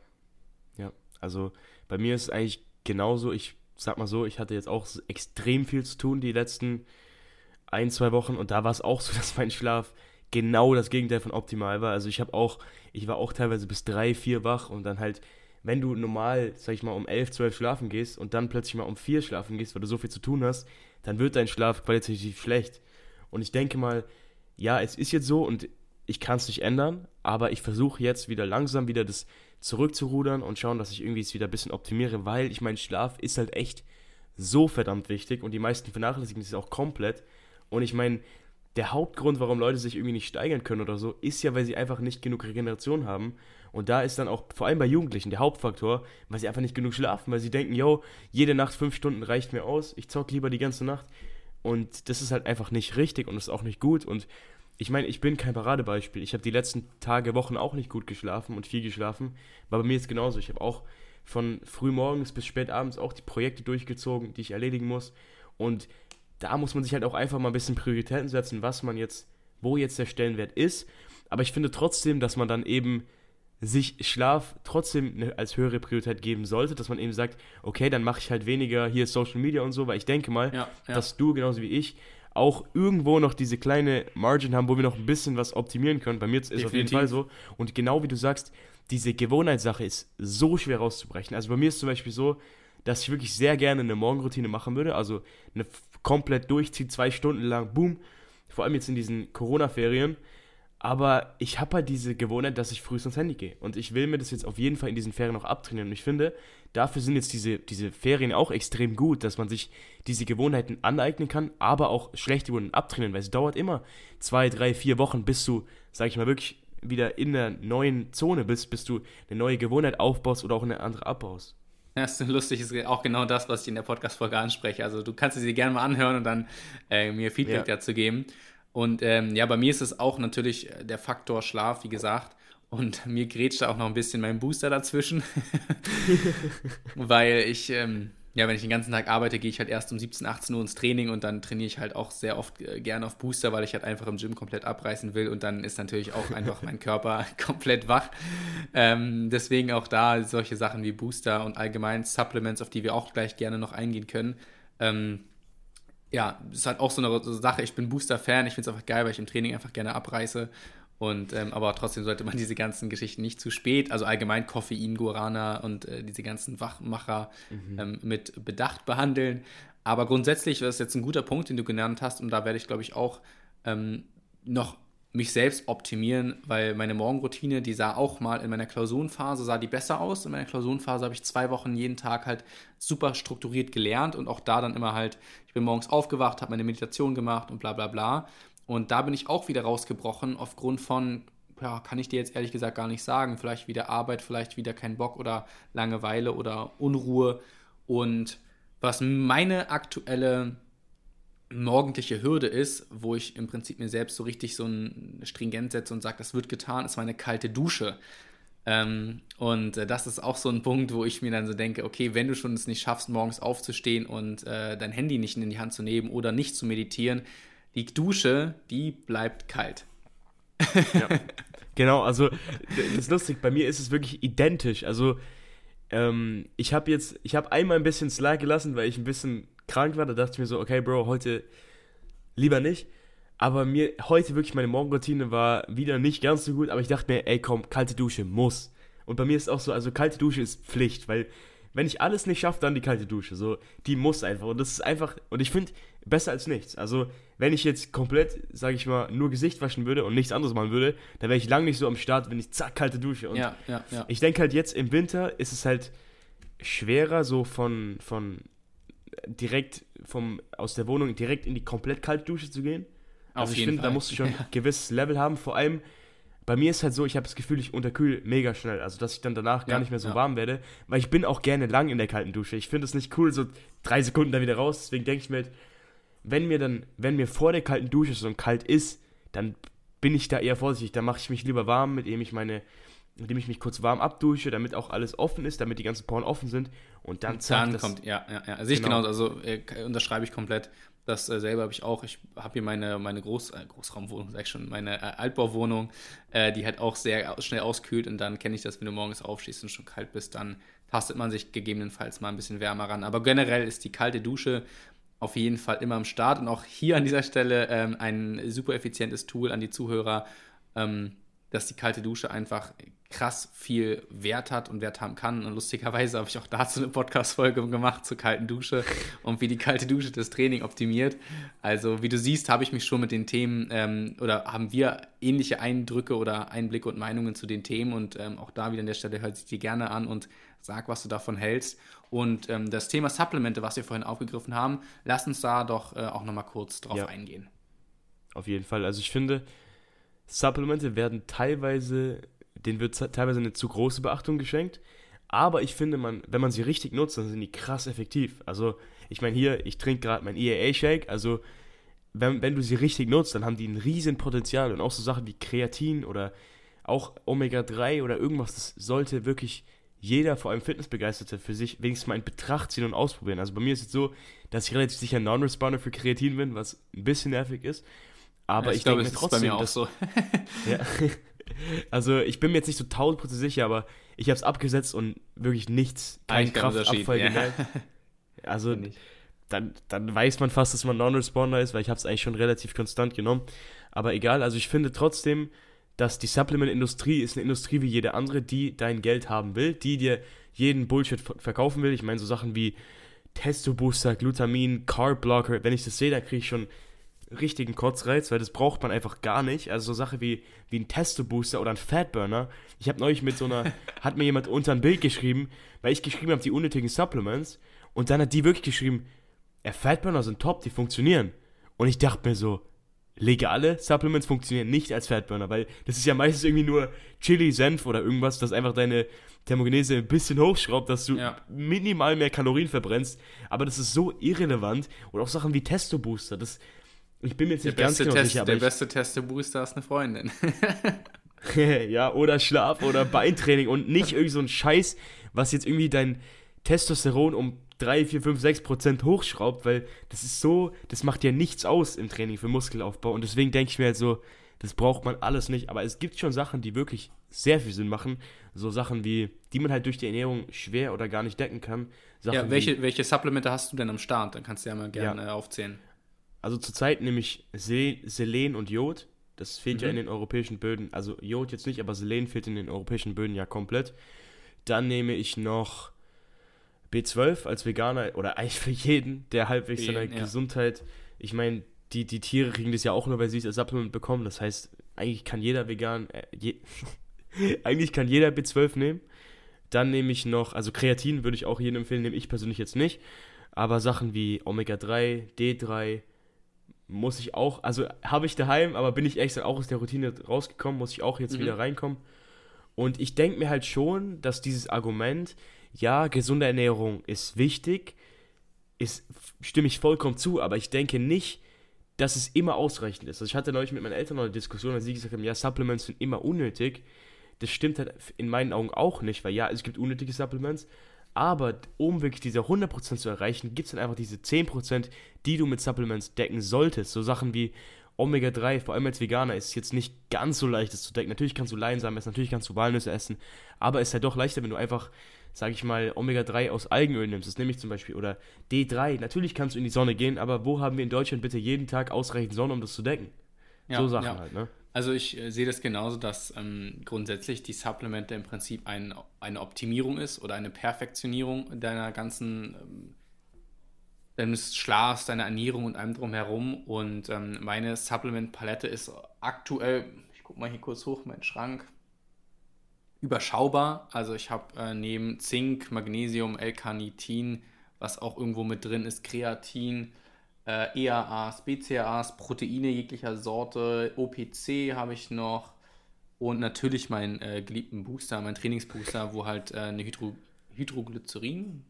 Ja. Also bei mir ist es eigentlich genauso, ich sag mal so, ich hatte jetzt auch extrem viel zu tun die letzten ein, zwei Wochen und da war es auch so, dass mein Schlaf genau das Gegenteil von optimal war. Also ich habe auch, ich war auch teilweise bis drei, vier wach und dann halt, wenn du normal, sag ich mal, um elf, zwölf schlafen gehst und dann plötzlich mal um vier schlafen gehst, weil du so viel zu tun hast, dann wird dein Schlaf qualitativ schlecht. Und ich denke mal, ja, es ist jetzt so und ich kann es nicht ändern, aber ich versuche jetzt wieder langsam wieder das zurückzurudern und schauen, dass ich irgendwie es wieder ein bisschen optimiere, weil ich meine, Schlaf ist halt echt so verdammt wichtig und die meisten vernachlässigen es auch komplett. Und ich meine, der Hauptgrund, warum Leute sich irgendwie nicht steigern können oder so, ist ja, weil sie einfach nicht genug Regeneration haben. Und da ist dann auch, vor allem bei Jugendlichen, der Hauptfaktor, weil sie einfach nicht genug schlafen, weil sie denken, yo, jede Nacht fünf Stunden reicht mir aus, ich zock lieber die ganze Nacht. Und das ist halt einfach nicht richtig und ist auch nicht gut. Und ich meine, ich bin kein Paradebeispiel. Ich habe die letzten Tage, Wochen auch nicht gut geschlafen und viel geschlafen. Aber bei mir ist es genauso. Ich habe auch von frühmorgens bis spät abends auch die Projekte durchgezogen, die ich erledigen muss. Und da muss man sich halt auch einfach mal ein bisschen Prioritäten setzen, was man jetzt, wo jetzt der Stellenwert ist. Aber ich finde trotzdem, dass man dann eben sich Schlaf trotzdem als höhere Priorität geben sollte, dass man eben sagt, okay, dann mache ich halt weniger hier Social Media und so, weil ich denke mal, ja, ja. dass du genauso wie ich auch irgendwo noch diese kleine Margin haben, wo wir noch ein bisschen was optimieren können. Bei mir ist es auf jeden Fall so. Und genau wie du sagst, diese Gewohnheitssache ist so schwer rauszubrechen. Also bei mir ist zum Beispiel so, dass ich wirklich sehr gerne eine Morgenroutine machen würde. Also eine komplett durchzieht, zwei Stunden lang, boom. Vor allem jetzt in diesen Corona-Ferien. Aber ich habe halt diese Gewohnheit, dass ich früh ins Handy gehe. Und ich will mir das jetzt auf jeden Fall in diesen Ferien noch abtrainieren. Und ich finde, dafür sind jetzt diese, diese Ferien auch extrem gut, dass man sich diese Gewohnheiten aneignen kann, aber auch schlechte Gewohnheiten abtrainieren, weil es dauert immer zwei, drei, vier Wochen, bis du, sag ich mal, wirklich wieder in der neuen Zone bist, bis du eine neue Gewohnheit aufbaust oder auch eine andere abbaust. Ja, das ist lustig, ist auch genau das, was ich in der Podcast-Folge anspreche. Also du kannst sie gerne mal anhören und dann äh, mir Feedback ja. dazu geben. Und ähm, ja, bei mir ist es auch natürlich der Faktor Schlaf, wie gesagt. Und mir grätscht da auch noch ein bisschen mein Booster dazwischen. Weil ich, ähm, ja, wenn ich den ganzen Tag arbeite, gehe ich halt erst um 17, 18 Uhr ins Training und dann trainiere ich halt auch sehr oft äh, gerne auf Booster, weil ich halt einfach im Gym komplett abreißen will und dann ist natürlich auch einfach mein Körper komplett wach. Ähm, deswegen auch da solche Sachen wie Booster und allgemein Supplements, auf die wir auch gleich gerne noch eingehen können. Ähm, ja, ist halt auch so eine Sache. Ich bin Booster-Fan. Ich finde es einfach geil, weil ich im Training einfach gerne abreiße. Und, ähm, aber trotzdem sollte man diese ganzen Geschichten nicht zu spät, also allgemein Koffein, Guarana und äh, diese ganzen Wachmacher mhm. ähm, mit Bedacht behandeln. Aber grundsätzlich das ist jetzt ein guter Punkt, den du genannt hast. Und da werde ich, glaube ich, auch ähm, noch mich selbst optimieren, weil meine Morgenroutine, die sah auch mal in meiner Klausurenphase, sah die besser aus. In meiner Klausurenphase habe ich zwei Wochen jeden Tag halt super strukturiert gelernt und auch da dann immer halt, ich bin morgens aufgewacht, habe meine Meditation gemacht und bla bla bla. Und da bin ich auch wieder rausgebrochen aufgrund von, ja, kann ich dir jetzt ehrlich gesagt gar nicht sagen, vielleicht wieder Arbeit, vielleicht wieder kein Bock oder Langeweile oder Unruhe. Und was meine aktuelle morgendliche Hürde ist, wo ich im Prinzip mir selbst so richtig so ein Stringent setze und sage, das wird getan, ist meine kalte Dusche. Ähm, und äh, das ist auch so ein Punkt, wo ich mir dann so denke, okay, wenn du schon es nicht schaffst, morgens aufzustehen und äh, dein Handy nicht in die Hand zu nehmen oder nicht zu meditieren, die Dusche, die bleibt kalt. Ja. genau, also das ist lustig, bei mir ist es wirklich identisch. Also ähm, ich habe jetzt, ich habe einmal ein bisschen Slack gelassen, weil ich ein bisschen krank war, da dachte ich mir so, okay, Bro, heute lieber nicht. Aber mir heute wirklich meine Morgenroutine war wieder nicht ganz so gut, aber ich dachte mir, ey, komm, kalte Dusche muss. Und bei mir ist auch so, also kalte Dusche ist Pflicht, weil wenn ich alles nicht schaffe, dann die kalte Dusche. So, die muss einfach. Und das ist einfach, und ich finde, besser als nichts. Also, wenn ich jetzt komplett, sage ich mal, nur Gesicht waschen würde und nichts anderes machen würde, dann wäre ich lang nicht so am Start, wenn ich zack, kalte Dusche. Und ja, ja, ja. ich denke halt jetzt im Winter ist es halt schwerer, so von, von direkt vom, aus der Wohnung direkt in die komplett kalte Dusche zu gehen. Also Auf ich finde, da musst du schon ein gewisses Level haben. Vor allem, bei mir ist halt so, ich habe das Gefühl, ich unterkühle mega schnell. Also, dass ich dann danach ja, gar nicht mehr so ja. warm werde. Weil ich bin auch gerne lang in der kalten Dusche. Ich finde es nicht cool, so drei Sekunden da wieder raus. Deswegen denke ich mir halt, wenn mir dann, wenn mir vor der kalten Dusche so kalt ist, dann bin ich da eher vorsichtig. Da mache ich mich lieber warm, mit dem ich meine indem ich mich kurz warm abdusche, damit auch alles offen ist, damit die ganzen Poren offen sind und dann zack, Dann kommt, ja, ja, ja. Sehe ich genau. genauso, also äh, unterschreibe ich komplett. Das äh, selber habe ich auch. Ich habe hier meine, meine Groß, äh, Großraumwohnung, sag ich schon, meine äh, Altbauwohnung, äh, die halt auch sehr schnell auskühlt und dann kenne ich das, wenn du morgens aufstehst und schon kalt bist, dann tastet man sich gegebenenfalls mal ein bisschen wärmer ran. Aber generell ist die kalte Dusche auf jeden Fall immer am Start und auch hier an dieser Stelle ähm, ein super effizientes Tool an die Zuhörer. Ähm, dass die kalte Dusche einfach krass viel Wert hat und Wert haben kann. Und lustigerweise habe ich auch dazu eine Podcast-Folge gemacht zur kalten Dusche und wie die kalte Dusche das Training optimiert. Also, wie du siehst, habe ich mich schon mit den Themen ähm, oder haben wir ähnliche Eindrücke oder Einblicke und Meinungen zu den Themen. Und ähm, auch da wieder an der Stelle hört sich die gerne an und sag, was du davon hältst. Und ähm, das Thema Supplemente, was wir vorhin aufgegriffen haben, lass uns da doch äh, auch nochmal kurz drauf ja. eingehen. Auf jeden Fall. Also, ich finde, Supplemente werden teilweise, denen wird teilweise eine zu große Beachtung geschenkt. Aber ich finde, man, wenn man sie richtig nutzt, dann sind die krass effektiv. Also, ich meine, hier, ich trinke gerade mein EAA-Shake. Also, wenn, wenn du sie richtig nutzt, dann haben die ein riesen Potenzial. Und auch so Sachen wie Kreatin oder auch Omega-3 oder irgendwas, das sollte wirklich jeder, vor allem Fitnessbegeisterte, für sich wenigstens mal in Betracht ziehen und ausprobieren. Also bei mir ist es so, dass ich relativ sicher Non-Responder für Kreatin bin, was ein bisschen nervig ist. Aber ja, ich, ich glaube, es trotzdem, ist bei mir auch so. ja. Also ich bin mir jetzt nicht so tausendprozentig sicher, aber ich habe es abgesetzt und wirklich nichts, kein Kraftabfall ja. gemerkt. Also dann, dann weiß man fast, dass man Non-Responder ist, weil ich habe es eigentlich schon relativ konstant genommen. Aber egal, also ich finde trotzdem, dass die Supplement-Industrie ist eine Industrie wie jede andere, die dein Geld haben will, die dir jeden Bullshit verkaufen will. Ich meine so Sachen wie Testo-Booster, Glutamin, Carb-Blocker, wenn ich das sehe, dann kriege ich schon richtigen Kotzreiz, weil das braucht man einfach gar nicht. Also so Sache wie, wie ein Testo-Booster oder ein Fatburner. Ich habe neulich mit so einer, hat mir jemand unter ein Bild geschrieben, weil ich geschrieben habe, die unnötigen Supplements. Und dann hat die wirklich geschrieben, ja, Fatburner sind top, die funktionieren. Und ich dachte mir so, legale Supplements funktionieren nicht als Fatburner, weil das ist ja meistens irgendwie nur Chili, Senf oder irgendwas, das einfach deine Thermogenese ein bisschen hochschraubt, dass du ja. minimal mehr Kalorien verbrennst. Aber das ist so irrelevant. Und auch Sachen wie Testo-Booster, das, ich bin mir jetzt nicht der ganz genau Test, sicher. Der ich, beste Testo-Booster ist eine Freundin. ja, oder Schlaf oder Beintraining und nicht irgendwie so ein Scheiß, was jetzt irgendwie dein Testosteron um 3, 4, 5, 6 Prozent hochschraubt, weil das ist so, das macht ja nichts aus im Training für Muskelaufbau. Und deswegen denke ich mir halt so, das braucht man alles nicht. Aber es gibt schon Sachen, die wirklich sehr viel Sinn machen. So Sachen wie, die man halt durch die Ernährung schwer oder gar nicht decken kann. Sachen ja, welche, wie, welche Supplemente hast du denn am Start? Dann kannst du ja mal gerne ja. aufzählen. Also zurzeit nehme ich Selen und Jod. Das fehlt mhm. ja in den europäischen Böden. Also Jod jetzt nicht, aber Selen fehlt in den europäischen Böden ja komplett. Dann nehme ich noch B12 als Veganer oder eigentlich für jeden, der halbwegs seine ja. Gesundheit. Ich meine, die, die Tiere kriegen das ja auch nur, weil sie es als Supplement bekommen. Das heißt, eigentlich kann jeder vegan, äh, je, eigentlich kann jeder B12 nehmen. Dann nehme ich noch, also Kreatin würde ich auch jedem empfehlen, nehme ich persönlich jetzt nicht. Aber Sachen wie Omega-3, D3 muss ich auch, also habe ich daheim, aber bin ich extra auch aus der Routine rausgekommen, muss ich auch jetzt mhm. wieder reinkommen. Und ich denke mir halt schon, dass dieses Argument, ja, gesunde Ernährung ist wichtig, ist, stimme ich vollkommen zu, aber ich denke nicht, dass es immer ausreichend ist. Also ich hatte neulich mit meinen Eltern noch eine Diskussion, als sie gesagt haben, ja, Supplements sind immer unnötig. Das stimmt halt in meinen Augen auch nicht, weil ja, es gibt unnötige Supplements, aber um wirklich diese 100% zu erreichen, gibt es dann einfach diese 10%, die du mit Supplements decken solltest. So Sachen wie Omega-3, vor allem als Veganer, ist jetzt nicht ganz so leicht, das zu decken. Natürlich kannst du Leinsamen essen, natürlich kannst du Walnüsse essen, aber es ist halt doch leichter, wenn du einfach sage ich mal, Omega-3 aus Algenöl nimmst, das nehme ich zum Beispiel, oder D3, natürlich kannst du in die Sonne gehen, aber wo haben wir in Deutschland bitte jeden Tag ausreichend Sonne, um das zu decken? Ja, so Sachen ja. halt, ne? Also ich äh, sehe das genauso, dass ähm, grundsätzlich die Supplemente im Prinzip ein, eine Optimierung ist oder eine Perfektionierung deiner ganzen ähm, deines Schlafs, deiner Ernährung und allem drumherum. Und ähm, meine Supplement-Palette ist aktuell, ich gucke mal hier kurz hoch, mein Schrank, überschaubar. Also ich habe äh, neben Zink, Magnesium, L-Carnitin, was auch irgendwo mit drin ist, Kreatin, äh, EAAs, BCAAs, Proteine jeglicher Sorte, OPC habe ich noch und natürlich meinen äh, geliebten Booster, mein Trainingsbooster, wo halt äh, eine Hydro Hydroglycerin,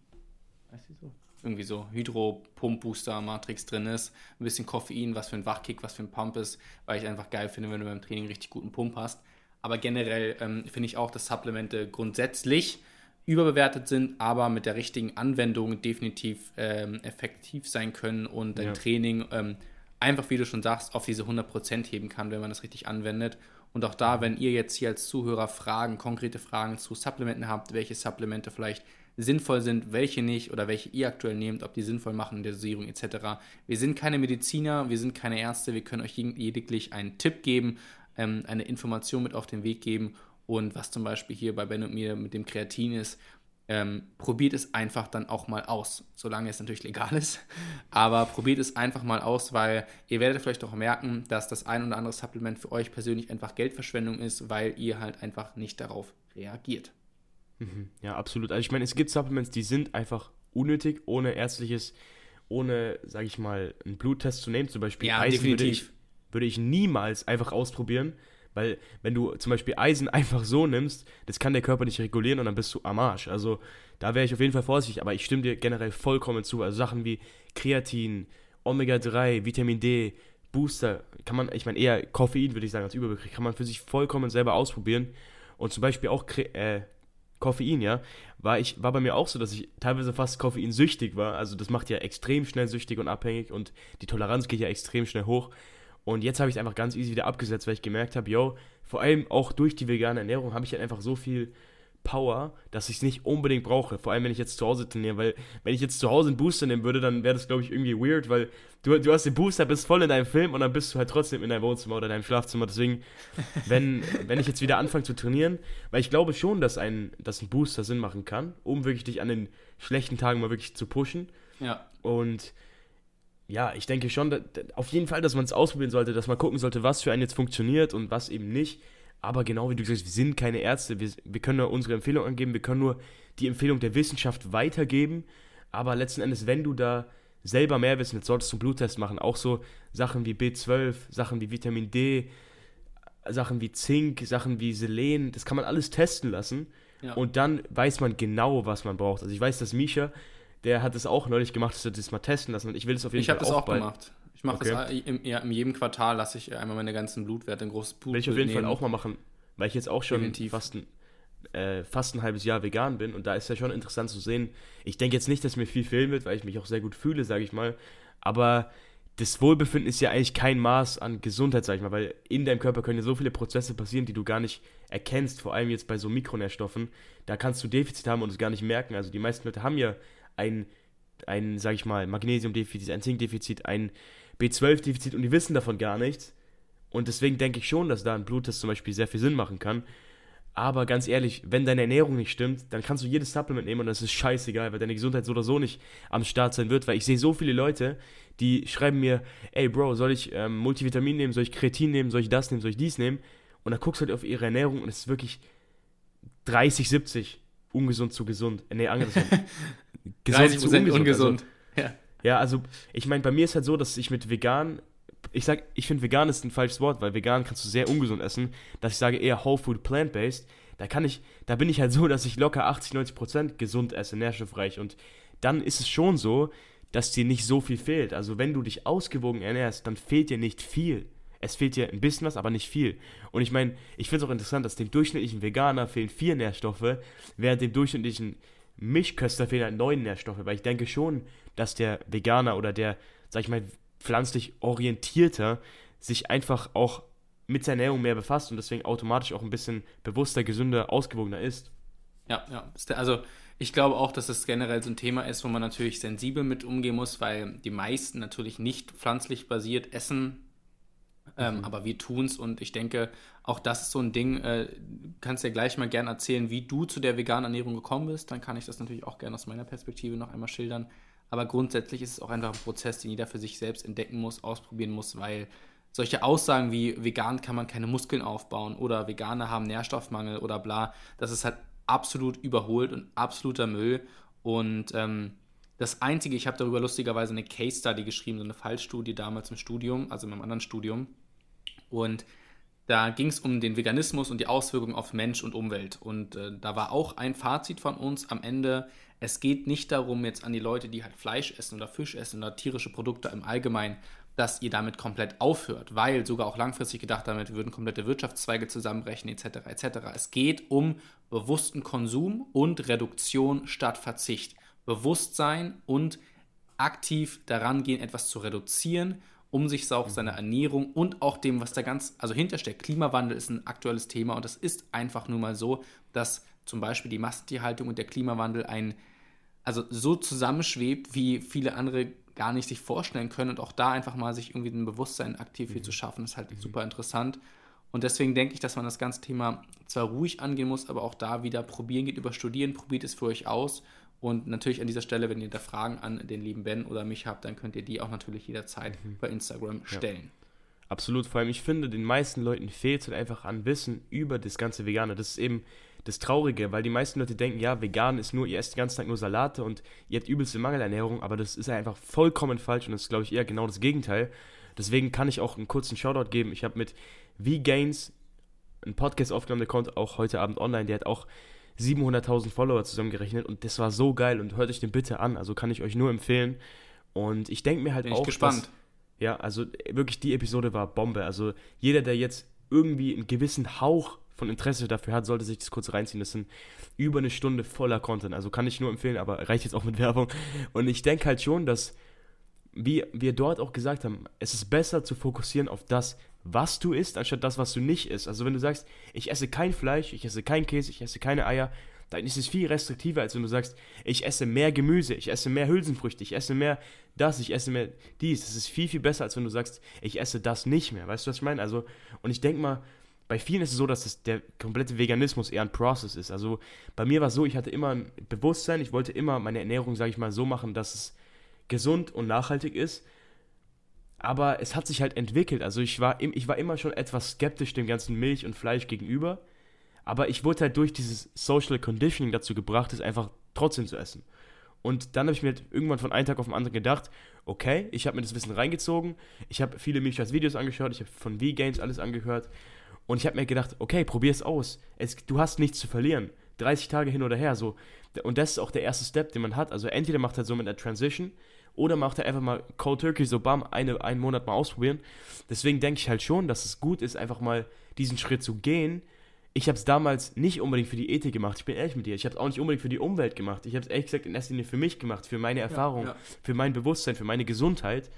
heißt die so? Irgendwie so Hydro-Pump-Booster-Matrix drin ist, ein bisschen Koffein, was für ein Wachkick, was für ein Pump ist, weil ich einfach geil finde, wenn du beim Training richtig guten Pump hast. Aber generell ähm, finde ich auch, dass Supplemente grundsätzlich überbewertet sind, aber mit der richtigen Anwendung definitiv ähm, effektiv sein können und dein ja. Training ähm, einfach, wie du schon sagst, auf diese 100% heben kann, wenn man das richtig anwendet. Und auch da, wenn ihr jetzt hier als Zuhörer Fragen, konkrete Fragen zu Supplementen habt, welche Supplemente vielleicht sinnvoll sind, welche nicht oder welche ihr aktuell nehmt, ob die sinnvoll machen in der Dosierung etc. Wir sind keine Mediziner, wir sind keine Ärzte, wir können euch lediglich einen Tipp geben, ähm, eine Information mit auf den Weg geben. Und was zum Beispiel hier bei Ben und mir mit dem Kreatin ist, ähm, probiert es einfach dann auch mal aus, solange es natürlich legal ist. Aber probiert es einfach mal aus, weil ihr werdet vielleicht auch merken, dass das ein oder andere Supplement für euch persönlich einfach Geldverschwendung ist, weil ihr halt einfach nicht darauf reagiert. Mhm. Ja, absolut. Also ich meine, es gibt Supplements, die sind einfach unnötig, ohne ärztliches, ohne, sage ich mal, einen Bluttest zu nehmen. Zum Beispiel ja, Eisen definitiv würde ich niemals einfach ausprobieren, weil wenn du zum Beispiel Eisen einfach so nimmst, das kann der Körper nicht regulieren und dann bist du am Arsch. Also da wäre ich auf jeden Fall vorsichtig, aber ich stimme dir generell vollkommen zu. Also Sachen wie Kreatin, Omega-3, Vitamin D, Booster, kann man, ich meine eher Koffein würde ich sagen als Überbegriff, kann man für sich vollkommen selber ausprobieren. Und zum Beispiel auch äh, Koffein, ja, war, ich, war bei mir auch so, dass ich teilweise fast koffeinsüchtig war. Also das macht ja extrem schnell süchtig und abhängig und die Toleranz geht ja extrem schnell hoch. Und jetzt habe ich es einfach ganz easy wieder abgesetzt, weil ich gemerkt habe, yo, vor allem auch durch die vegane Ernährung habe ich halt einfach so viel Power, dass ich es nicht unbedingt brauche. Vor allem, wenn ich jetzt zu Hause trainiere, weil wenn ich jetzt zu Hause einen Booster nehmen würde, dann wäre das, glaube ich, irgendwie weird, weil du, du hast den Booster, bist voll in deinem Film und dann bist du halt trotzdem in deinem Wohnzimmer oder deinem Schlafzimmer. Deswegen, wenn, wenn ich jetzt wieder anfange zu trainieren, weil ich glaube schon, dass ein, dass ein Booster Sinn machen kann, um wirklich dich an den schlechten Tagen mal wirklich zu pushen. Ja. Und ja, ich denke schon, dass, auf jeden Fall, dass man es ausprobieren sollte, dass man gucken sollte, was für einen jetzt funktioniert und was eben nicht. Aber genau wie du sagst, wir sind keine Ärzte, wir, wir können nur unsere Empfehlung angeben, wir können nur die Empfehlung der Wissenschaft weitergeben. Aber letzten Endes, wenn du da selber mehr wissen willst, solltest du einen Bluttest machen. Auch so Sachen wie B12, Sachen wie Vitamin D, Sachen wie Zink, Sachen wie Selen, das kann man alles testen lassen. Ja. Und dann weiß man genau, was man braucht. Also ich weiß, dass Misha, der hat es auch neulich gemacht, dass er das mal testen lassen. Und ich will es auf jeden ich Fall auch Ich habe das auch gemacht. Ich mache okay. das im, ja, in jedem Quartal, lasse ich einmal meine ganzen Blutwerte, ein großes Blut. Will ich auf jeden nehmen. Fall auch mal machen, weil ich jetzt auch schon fast ein, äh, fast ein halbes Jahr vegan bin. Und da ist ja schon interessant zu sehen. Ich denke jetzt nicht, dass mir viel fehlen wird, weil ich mich auch sehr gut fühle, sage ich mal. Aber das Wohlbefinden ist ja eigentlich kein Maß an Gesundheit, sag ich mal, weil in deinem Körper können ja so viele Prozesse passieren, die du gar nicht erkennst, vor allem jetzt bei so Mikronährstoffen. Da kannst du Defizit haben und es gar nicht merken. Also die meisten Leute haben ja ein, ein sag ich mal, Magnesiumdefizit, ein Zinkdefizit, ein B12-Defizit und die wissen davon gar nichts. Und deswegen denke ich schon, dass da ein Bluttest zum Beispiel sehr viel Sinn machen kann. Aber ganz ehrlich, wenn deine Ernährung nicht stimmt, dann kannst du jedes Supplement nehmen und das ist scheißegal, weil deine Gesundheit so oder so nicht am Start sein wird. Weil ich sehe so viele Leute, die schreiben mir, ey Bro, soll ich ähm, Multivitamin nehmen, soll ich Kreatin nehmen, soll ich das nehmen, soll ich dies nehmen? Und dann guckst du halt auf ihre Ernährung und es ist wirklich 30, 70 ungesund zu gesund. Äh, nee, andersrum. gesund zu ungesund. ungesund. Also, ja. ja, also ich meine, bei mir ist halt so, dass ich mit vegan ich sag, ich finde vegan ist ein falsches Wort, weil vegan kannst du sehr ungesund essen, dass ich sage eher Whole Food Plant-Based, da kann ich, da bin ich halt so, dass ich locker 80, 90 Prozent gesund esse, nährstoffreich und dann ist es schon so, dass dir nicht so viel fehlt. Also wenn du dich ausgewogen ernährst, dann fehlt dir nicht viel. Es fehlt dir ein bisschen was, aber nicht viel. Und ich meine, ich finde es auch interessant, dass dem durchschnittlichen Veganer fehlen vier Nährstoffe, während dem durchschnittlichen Mischköster fehlen halt neun Nährstoffe. Weil ich denke schon, dass der Veganer oder der, sag ich mal, pflanzlich orientierter sich einfach auch mit seiner Ernährung mehr befasst und deswegen automatisch auch ein bisschen bewusster, gesünder, ausgewogener ist. Ja, ja. Also ich glaube auch, dass es generell so ein Thema ist, wo man natürlich sensibel mit umgehen muss, weil die meisten natürlich nicht pflanzlich basiert essen. Ähm, mhm. aber wir tun es und ich denke, auch das ist so ein Ding. Äh, kannst ja gleich mal gerne erzählen, wie du zu der veganen Ernährung gekommen bist. Dann kann ich das natürlich auch gerne aus meiner Perspektive noch einmal schildern. Aber grundsätzlich ist es auch einfach ein Prozess, den jeder für sich selbst entdecken muss, ausprobieren muss, weil solche Aussagen wie vegan kann man keine Muskeln aufbauen oder Veganer haben Nährstoffmangel oder bla, das ist halt absolut überholt und absoluter Müll. Und ähm, das Einzige, ich habe darüber lustigerweise eine Case Study geschrieben, so eine Fallstudie damals im Studium, also in meinem anderen Studium. Und da ging es um den Veganismus und die Auswirkungen auf Mensch und Umwelt. Und äh, da war auch ein Fazit von uns am Ende, es geht nicht darum, jetzt an die Leute, die halt Fleisch essen oder Fisch essen oder tierische Produkte im Allgemeinen, dass ihr damit komplett aufhört, weil sogar auch langfristig gedacht, damit würden komplette Wirtschaftszweige zusammenbrechen, etc. etc. Es geht um bewussten Konsum und Reduktion statt Verzicht. Bewusstsein und aktiv daran gehen, etwas zu reduzieren, um sich auch mhm. seiner Ernährung und auch dem, was da ganz, also hintersteckt. Klimawandel ist ein aktuelles Thema und es ist einfach nur mal so, dass zum Beispiel die Massentierhaltung und der Klimawandel ein also so zusammenschwebt, wie viele andere gar nicht sich vorstellen können und auch da einfach mal sich irgendwie ein Bewusstsein aktiv mhm. zu schaffen, ist halt mhm. super interessant. Und deswegen denke ich, dass man das ganze Thema zwar ruhig angehen muss, aber auch da wieder probieren geht über Studieren, probiert es für euch aus. Und natürlich an dieser Stelle, wenn ihr da Fragen an den lieben Ben oder mich habt, dann könnt ihr die auch natürlich jederzeit mhm. bei Instagram stellen. Ja. Absolut, vor allem ich finde, den meisten Leuten fehlt es halt einfach an Wissen über das ganze Vegane. Das ist eben das Traurige, weil die meisten Leute denken, ja, vegan ist nur, ihr esst den ganzen Tag nur Salate und ihr habt übelste Mangelernährung, aber das ist einfach vollkommen falsch und das ist, glaube ich, eher genau das Gegenteil. Deswegen kann ich auch einen kurzen Shoutout geben. Ich habe mit V-Gains einen Podcast aufgenommen, der kommt auch heute Abend online, der hat auch 700.000 Follower zusammengerechnet und das war so geil und hört euch den bitte an, also kann ich euch nur empfehlen. Und ich denke mir halt Bin auch, gespannt. Dass, ja, also wirklich die Episode war Bombe. Also jeder, der jetzt irgendwie einen gewissen Hauch von Interesse dafür hat, sollte sich das kurz reinziehen. Das sind über eine Stunde voller Content. Also kann ich nur empfehlen, aber reicht jetzt auch mit Werbung. Und ich denke halt schon, dass, wie wir dort auch gesagt haben, es ist besser zu fokussieren auf das, was du isst, anstatt das, was du nicht isst. Also wenn du sagst, ich esse kein Fleisch, ich esse kein Käse, ich esse keine Eier, dann ist es viel restriktiver, als wenn du sagst, ich esse mehr Gemüse, ich esse mehr Hülsenfrüchte, ich esse mehr das, ich esse mehr dies. Das ist viel, viel besser, als wenn du sagst, ich esse das nicht mehr. Weißt du, was ich meine? Also, und ich denke mal, bei vielen ist es so, dass das, der komplette Veganismus eher ein Prozess ist. Also bei mir war es so, ich hatte immer ein Bewusstsein, ich wollte immer meine Ernährung, sage ich mal, so machen, dass es gesund und nachhaltig ist. Aber es hat sich halt entwickelt. Also ich war, ich war immer schon etwas skeptisch dem ganzen Milch und Fleisch gegenüber, aber ich wurde halt durch dieses Social Conditioning dazu gebracht, es einfach trotzdem zu essen. Und dann habe ich mir halt irgendwann von einem Tag auf den anderen gedacht, okay, ich habe mir das Wissen reingezogen, ich habe viele Milchscheiß Videos angeschaut, ich habe von V-Games alles angehört und ich habe mir gedacht, okay, probier es aus. Du hast nichts zu verlieren. 30 Tage hin oder her, so. Und das ist auch der erste Step, den man hat. Also entweder macht er so mit einer Transition oder macht er einfach mal Cold Turkey, so bam, eine, einen Monat mal ausprobieren. Deswegen denke ich halt schon, dass es gut ist, einfach mal diesen Schritt zu gehen. Ich habe es damals nicht unbedingt für die Ethik gemacht, ich bin ehrlich mit dir. Ich habe es auch nicht unbedingt für die Umwelt gemacht. Ich habe es ehrlich gesagt in erster Linie für mich gemacht, für meine Erfahrung, ja, ja. für mein Bewusstsein, für meine Gesundheit.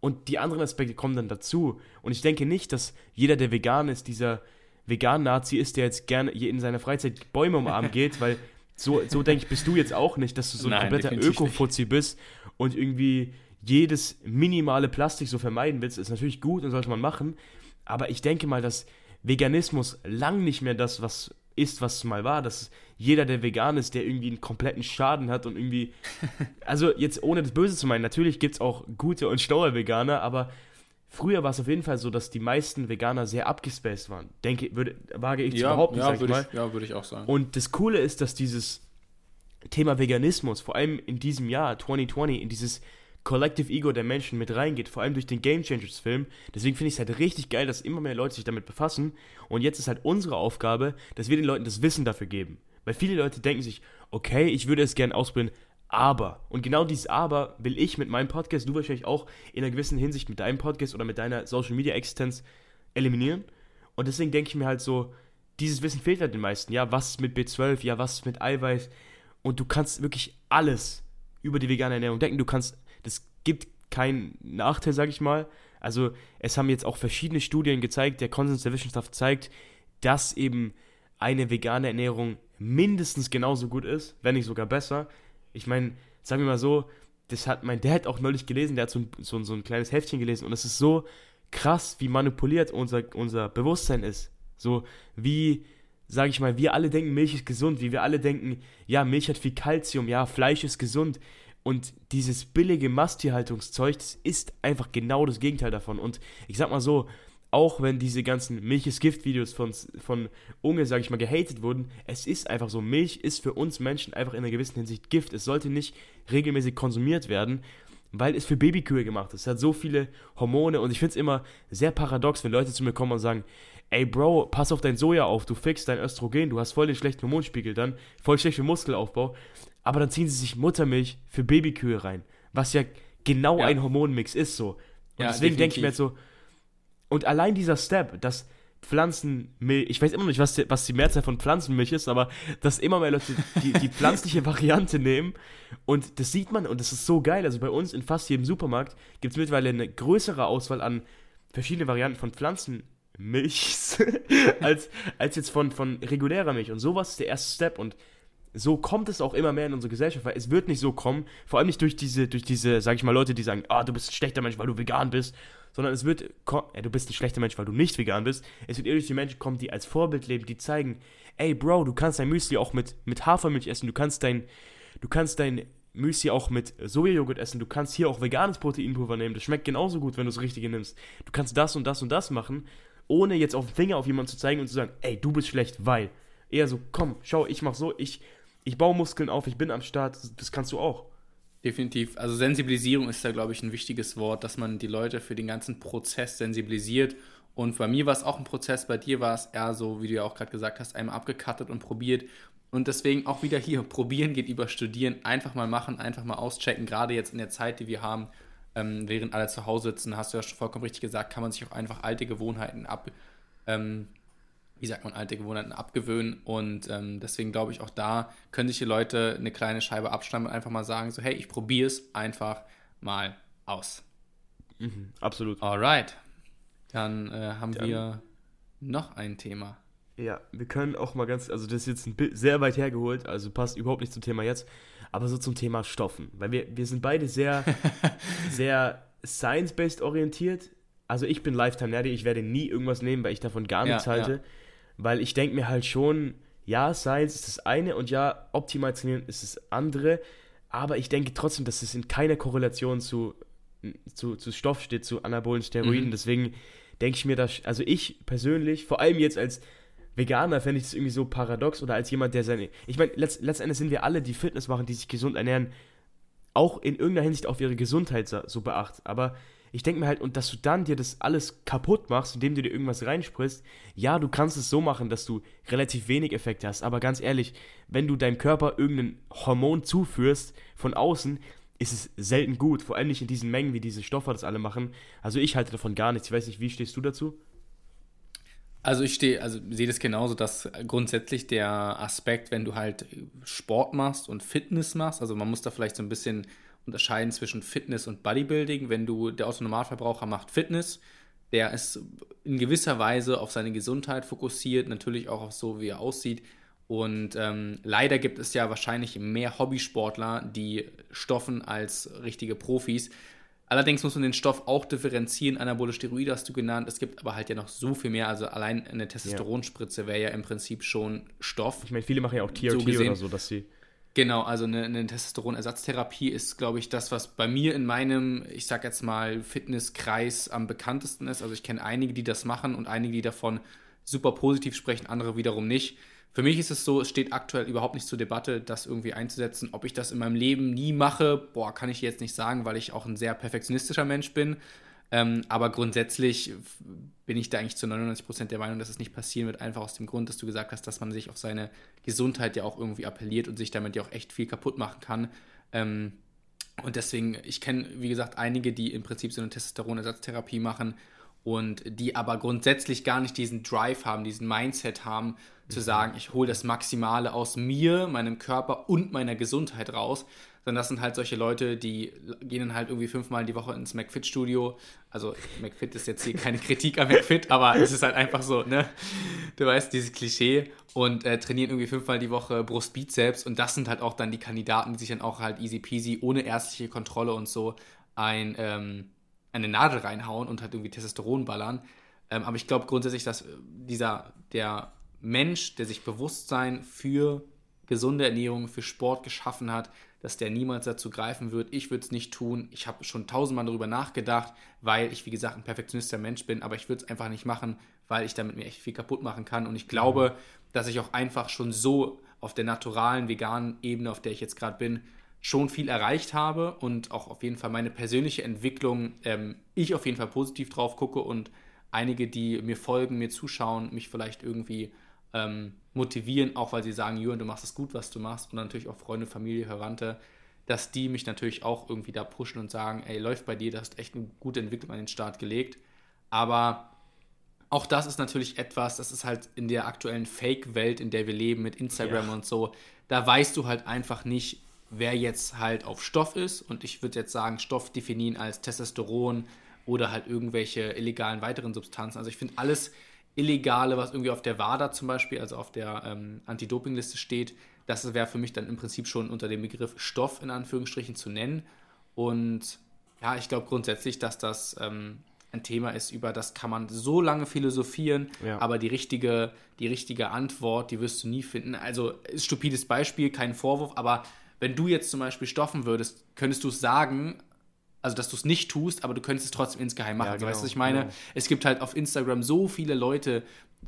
Und die anderen Aspekte kommen dann dazu. Und ich denke nicht, dass jeder, der vegan ist, dieser Vegan-Nazi ist, der jetzt gerne in seiner Freizeit Bäume umarmen geht, weil so, so denke ich, bist du jetzt auch nicht, dass du so ein Nein, kompletter Öko-Fuzzi bist und irgendwie jedes minimale Plastik so vermeiden willst, ist natürlich gut und sollte man machen. Aber ich denke mal, dass Veganismus lang nicht mehr das, was ist, was es mal war. Dass jeder, der vegan ist, der irgendwie einen kompletten Schaden hat und irgendwie. Also, jetzt ohne das Böse zu meinen, natürlich gibt es auch gute und schlaue Veganer, aber früher war es auf jeden Fall so, dass die meisten Veganer sehr abgespaced waren. Denke, würde, wage ich zu ja, behaupten, ja, würde ich, ja, würde ich auch sagen. Und das Coole ist, dass dieses Thema Veganismus, vor allem in diesem Jahr 2020, in dieses Collective Ego der Menschen mit reingeht, vor allem durch den Game Changers Film. Deswegen finde ich es halt richtig geil, dass immer mehr Leute sich damit befassen. Und jetzt ist halt unsere Aufgabe, dass wir den Leuten das Wissen dafür geben. Weil viele Leute denken sich, okay, ich würde es gerne ausprobieren, aber. Und genau dieses Aber will ich mit meinem Podcast, du wahrscheinlich auch in einer gewissen Hinsicht mit deinem Podcast oder mit deiner Social Media Existenz eliminieren. Und deswegen denke ich mir halt so, dieses Wissen fehlt halt den meisten. Ja, was ist mit B12? Ja, was ist mit Eiweiß? Und du kannst wirklich alles über die vegane Ernährung denken. Du kannst, das gibt keinen Nachteil, sag ich mal. Also, es haben jetzt auch verschiedene Studien gezeigt, der Konsens der Wissenschaft zeigt, dass eben eine vegane Ernährung mindestens genauso gut ist, wenn nicht sogar besser, ich meine, sagen wir mal so, das hat mein Dad auch neulich gelesen, der hat so ein, so, so ein kleines Heftchen gelesen und es ist so krass, wie manipuliert unser, unser Bewusstsein ist. So wie, sage ich mal, wir alle denken, Milch ist gesund, wie wir alle denken, ja, Milch hat viel Kalzium, ja, Fleisch ist gesund. Und dieses billige Masttierhaltungszeug, das ist einfach genau das Gegenteil davon. Und ich sag mal so, auch wenn diese ganzen Milch ist Gift-Videos von, von Unge, sage ich mal, gehatet wurden, es ist einfach so, Milch ist für uns Menschen einfach in einer gewissen Hinsicht Gift. Es sollte nicht regelmäßig konsumiert werden, weil es für Babykühe gemacht ist. Es hat so viele Hormone und ich finde es immer sehr paradox, wenn Leute zu mir kommen und sagen, ey Bro, pass auf dein Soja auf, du fixst dein Östrogen, du hast voll den schlechten Hormonspiegel dann, voll schlechten Muskelaufbau, aber dann ziehen sie sich Muttermilch für Babykühe rein, was ja genau ja. ein Hormonmix ist so. Und ja, deswegen denke ich mir jetzt so, und allein dieser Step, dass Pflanzenmilch, ich weiß immer noch nicht, was die, was die Mehrzahl von Pflanzenmilch ist, aber dass immer mehr Leute die, die pflanzliche Variante nehmen und das sieht man und das ist so geil. Also bei uns in fast jedem Supermarkt gibt es mittlerweile eine größere Auswahl an verschiedenen Varianten von Pflanzenmilch als, als jetzt von, von regulärer Milch. Und sowas ist der erste Step. Und so kommt es auch immer mehr in unsere Gesellschaft, weil es wird nicht so kommen, vor allem nicht durch diese, durch diese, sag ich mal, Leute, die sagen, ah, du bist ein schlechter Mensch, weil du vegan bist, sondern es wird, ja, du bist ein schlechter Mensch, weil du nicht vegan bist. Es wird eher durch die Menschen kommen, die als Vorbild leben, die zeigen, ey Bro, du kannst dein Müsli auch mit, mit Hafermilch essen, du kannst dein, du kannst dein Müsli auch mit Sojajoghurt essen, du kannst hier auch veganes Proteinpulver nehmen, das schmeckt genauso gut, wenn du das Richtige nimmst. Du kannst das und das und das machen, ohne jetzt auf den Finger auf jemanden zu zeigen und zu sagen, ey, du bist schlecht, weil. Eher so, komm, schau, ich mach so, ich, ich baue Muskeln auf, ich bin am Start, das kannst du auch. Definitiv. Also Sensibilisierung ist da, glaube ich, ein wichtiges Wort, dass man die Leute für den ganzen Prozess sensibilisiert. Und bei mir war es auch ein Prozess, bei dir war es eher so, wie du ja auch gerade gesagt hast, einmal abgekattet und probiert. Und deswegen auch wieder hier, probieren geht über studieren, einfach mal machen, einfach mal auschecken. Gerade jetzt in der Zeit, die wir haben, ähm, während alle zu Hause sitzen, hast du ja schon vollkommen richtig gesagt, kann man sich auch einfach alte Gewohnheiten ab, ähm, wie sagt man, alte Gewohnheiten abgewöhnen. Und ähm, deswegen glaube ich, auch da können sich die Leute eine kleine Scheibe abschneiden und einfach mal sagen, so, hey, ich probiere es einfach mal aus. Mhm, absolut. Alright. Dann äh, haben Dann, wir noch ein Thema. Ja, wir können auch mal ganz, also das ist jetzt ein sehr weit hergeholt, also passt überhaupt nicht zum Thema jetzt, aber so zum Thema Stoffen. Weil wir, wir sind beide sehr, sehr science-based orientiert. Also ich bin Lifetime-Nerdy, ich werde nie irgendwas nehmen, weil ich davon gar nichts ja, halte. Ja weil ich denke mir halt schon, ja, Science ist das eine und ja, optimal trainieren ist das andere, aber ich denke trotzdem, dass es in keiner Korrelation zu zu, zu Stoff steht, zu anabolen Steroiden. Mhm. Deswegen denke ich mir, dass, also ich persönlich, vor allem jetzt als Veganer, fände ich das irgendwie so paradox oder als jemand, der seine. Ich meine, letzt, letztendlich sind wir alle, die Fitness machen, die sich gesund ernähren, auch in irgendeiner Hinsicht auf ihre Gesundheit so, so beachten. Aber ich denke mir halt, und dass du dann dir das alles kaputt machst, indem du dir irgendwas reinsprichst, ja, du kannst es so machen, dass du relativ wenig Effekte hast, aber ganz ehrlich, wenn du deinem Körper irgendein Hormon zuführst von außen, ist es selten gut, vor allem nicht in diesen Mengen, wie diese Stoffe das alle machen. Also ich halte davon gar nichts. Ich weiß nicht, wie stehst du dazu? Also ich stehe, also sehe das genauso, dass grundsätzlich der Aspekt, wenn du halt Sport machst und Fitness machst, also man muss da vielleicht so ein bisschen unterscheiden zwischen Fitness und Bodybuilding. Wenn du, der Autonomalverbraucher macht Fitness, der ist in gewisser Weise auf seine Gesundheit fokussiert, natürlich auch auf so, wie er aussieht. Und ähm, leider gibt es ja wahrscheinlich mehr Hobbysportler, die stoffen als richtige Profis. Allerdings muss man den Stoff auch differenzieren. Anabole Steroide hast du genannt. Es gibt aber halt ja noch so viel mehr. Also allein eine Testosteronspritze wäre ja im Prinzip schon Stoff. Ich meine, viele machen ja auch TRT so oder so, dass sie Genau, also eine, eine Testosteronersatztherapie ist, glaube ich, das, was bei mir in meinem, ich sag jetzt mal, Fitnesskreis am bekanntesten ist. Also ich kenne einige, die das machen und einige, die davon super positiv sprechen, andere wiederum nicht. Für mich ist es so, es steht aktuell überhaupt nicht zur Debatte, das irgendwie einzusetzen. Ob ich das in meinem Leben nie mache, boah, kann ich jetzt nicht sagen, weil ich auch ein sehr perfektionistischer Mensch bin. Ähm, aber grundsätzlich bin ich da eigentlich zu 99% der Meinung, dass es nicht passieren wird, einfach aus dem Grund, dass du gesagt hast, dass man sich auf seine Gesundheit ja auch irgendwie appelliert und sich damit ja auch echt viel kaputt machen kann. Ähm, und deswegen, ich kenne, wie gesagt, einige, die im Prinzip so eine Testosteronersatztherapie machen und die aber grundsätzlich gar nicht diesen Drive haben, diesen Mindset haben, zu sagen, ich hole das Maximale aus mir, meinem Körper und meiner Gesundheit raus, sondern das sind halt solche Leute, die gehen dann halt irgendwie fünfmal die Woche ins McFit-Studio. Also McFit ist jetzt hier keine Kritik an McFit, aber es ist halt einfach so, ne? Du weißt, dieses Klischee und äh, trainieren irgendwie fünfmal die Woche Brust-Bizeps und das sind halt auch dann die Kandidaten, die sich dann auch halt easy peasy, ohne ärztliche Kontrolle und so ein, ähm, eine Nadel reinhauen und halt irgendwie Testosteron ballern. Ähm, aber ich glaube grundsätzlich, dass äh, dieser, der Mensch, der sich Bewusstsein für gesunde Ernährung, für Sport geschaffen hat, dass der niemals dazu greifen wird. Ich würde es nicht tun. Ich habe schon tausendmal darüber nachgedacht, weil ich, wie gesagt, ein perfektionistischer Mensch bin, aber ich würde es einfach nicht machen, weil ich damit mir echt viel kaputt machen kann. Und ich glaube, dass ich auch einfach schon so auf der naturalen, veganen Ebene, auf der ich jetzt gerade bin, schon viel erreicht habe und auch auf jeden Fall meine persönliche Entwicklung, ähm, ich auf jeden Fall positiv drauf gucke und einige, die mir folgen, mir zuschauen, mich vielleicht irgendwie ähm, motivieren, auch weil sie sagen, Jürgen, du machst es gut, was du machst. Und natürlich auch Freunde, Familie, Verwandte, dass die mich natürlich auch irgendwie da pushen und sagen, ey, läuft bei dir, du hast echt eine gute Entwicklung an den Start gelegt. Aber auch das ist natürlich etwas, das ist halt in der aktuellen Fake-Welt, in der wir leben, mit Instagram ja. und so, da weißt du halt einfach nicht, wer jetzt halt auf Stoff ist. Und ich würde jetzt sagen, Stoff definieren als Testosteron oder halt irgendwelche illegalen weiteren Substanzen. Also ich finde alles Illegale, was irgendwie auf der WADA zum Beispiel, also auf der ähm, Anti-Doping-Liste steht, das wäre für mich dann im Prinzip schon unter dem Begriff Stoff in Anführungsstrichen zu nennen. Und ja, ich glaube grundsätzlich, dass das ähm, ein Thema ist, über das kann man so lange philosophieren, ja. aber die richtige, die richtige Antwort, die wirst du nie finden. Also, ist stupides Beispiel, kein Vorwurf, aber wenn du jetzt zum Beispiel stoffen würdest, könntest du es sagen, also dass du es nicht tust, aber du könntest es trotzdem insgeheim machen. Ja, genau, weißt du, was ich meine? Genau. Es gibt halt auf Instagram so viele Leute,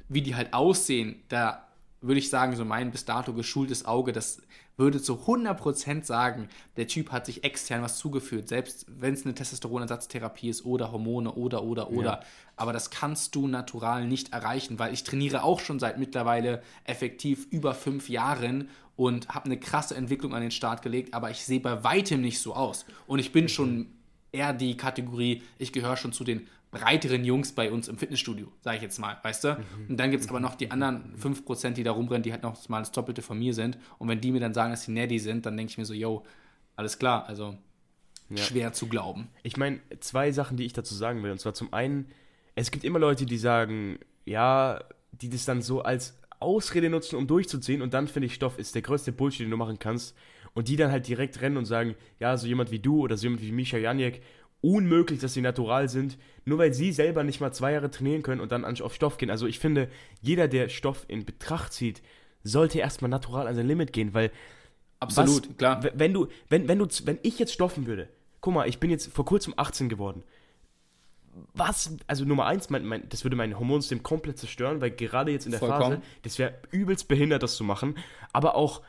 wie die halt aussehen, da würde ich sagen, so mein bis dato geschultes Auge, das würde zu 100% sagen, der Typ hat sich extern was zugeführt, selbst wenn es eine Testosteronersatztherapie ist oder Hormone oder, oder, oder. Ja. Aber das kannst du natural nicht erreichen, weil ich trainiere auch schon seit mittlerweile effektiv über fünf Jahren und habe eine krasse Entwicklung an den Start gelegt, aber ich sehe bei weitem nicht so aus. Und ich bin mhm. schon eher die Kategorie, ich gehöre schon zu den breiteren Jungs bei uns im Fitnessstudio, sage ich jetzt mal, weißt du? Mhm. Und dann gibt es aber noch die anderen 5%, die da rumrennen, die halt noch mal das Doppelte von mir sind. Und wenn die mir dann sagen, dass sie Neddy sind, dann denke ich mir so, yo, alles klar, also ja. schwer zu glauben. Ich meine, zwei Sachen, die ich dazu sagen will. Und zwar zum einen, es gibt immer Leute, die sagen, ja, die das dann so als Ausrede nutzen, um durchzuziehen. Und dann finde ich, Stoff ist der größte Bullshit, den du machen kannst. Und die dann halt direkt rennen und sagen, ja, so jemand wie du oder so jemand wie Misha Janiek, unmöglich, dass sie natural sind, nur weil sie selber nicht mal zwei Jahre trainieren können und dann auf Stoff gehen. Also ich finde, jeder, der Stoff in Betracht zieht, sollte erstmal natural an sein Limit gehen, weil absolut, was, klar. Wenn du, wenn, wenn du, wenn ich jetzt stoffen würde, guck mal, ich bin jetzt vor kurzem 18 geworden. Was, also Nummer eins, mein, mein, das würde mein Hormonsystem komplett zerstören, weil gerade jetzt in der Vollkommen. Phase, das wäre übelst behindert, das zu machen. Aber auch,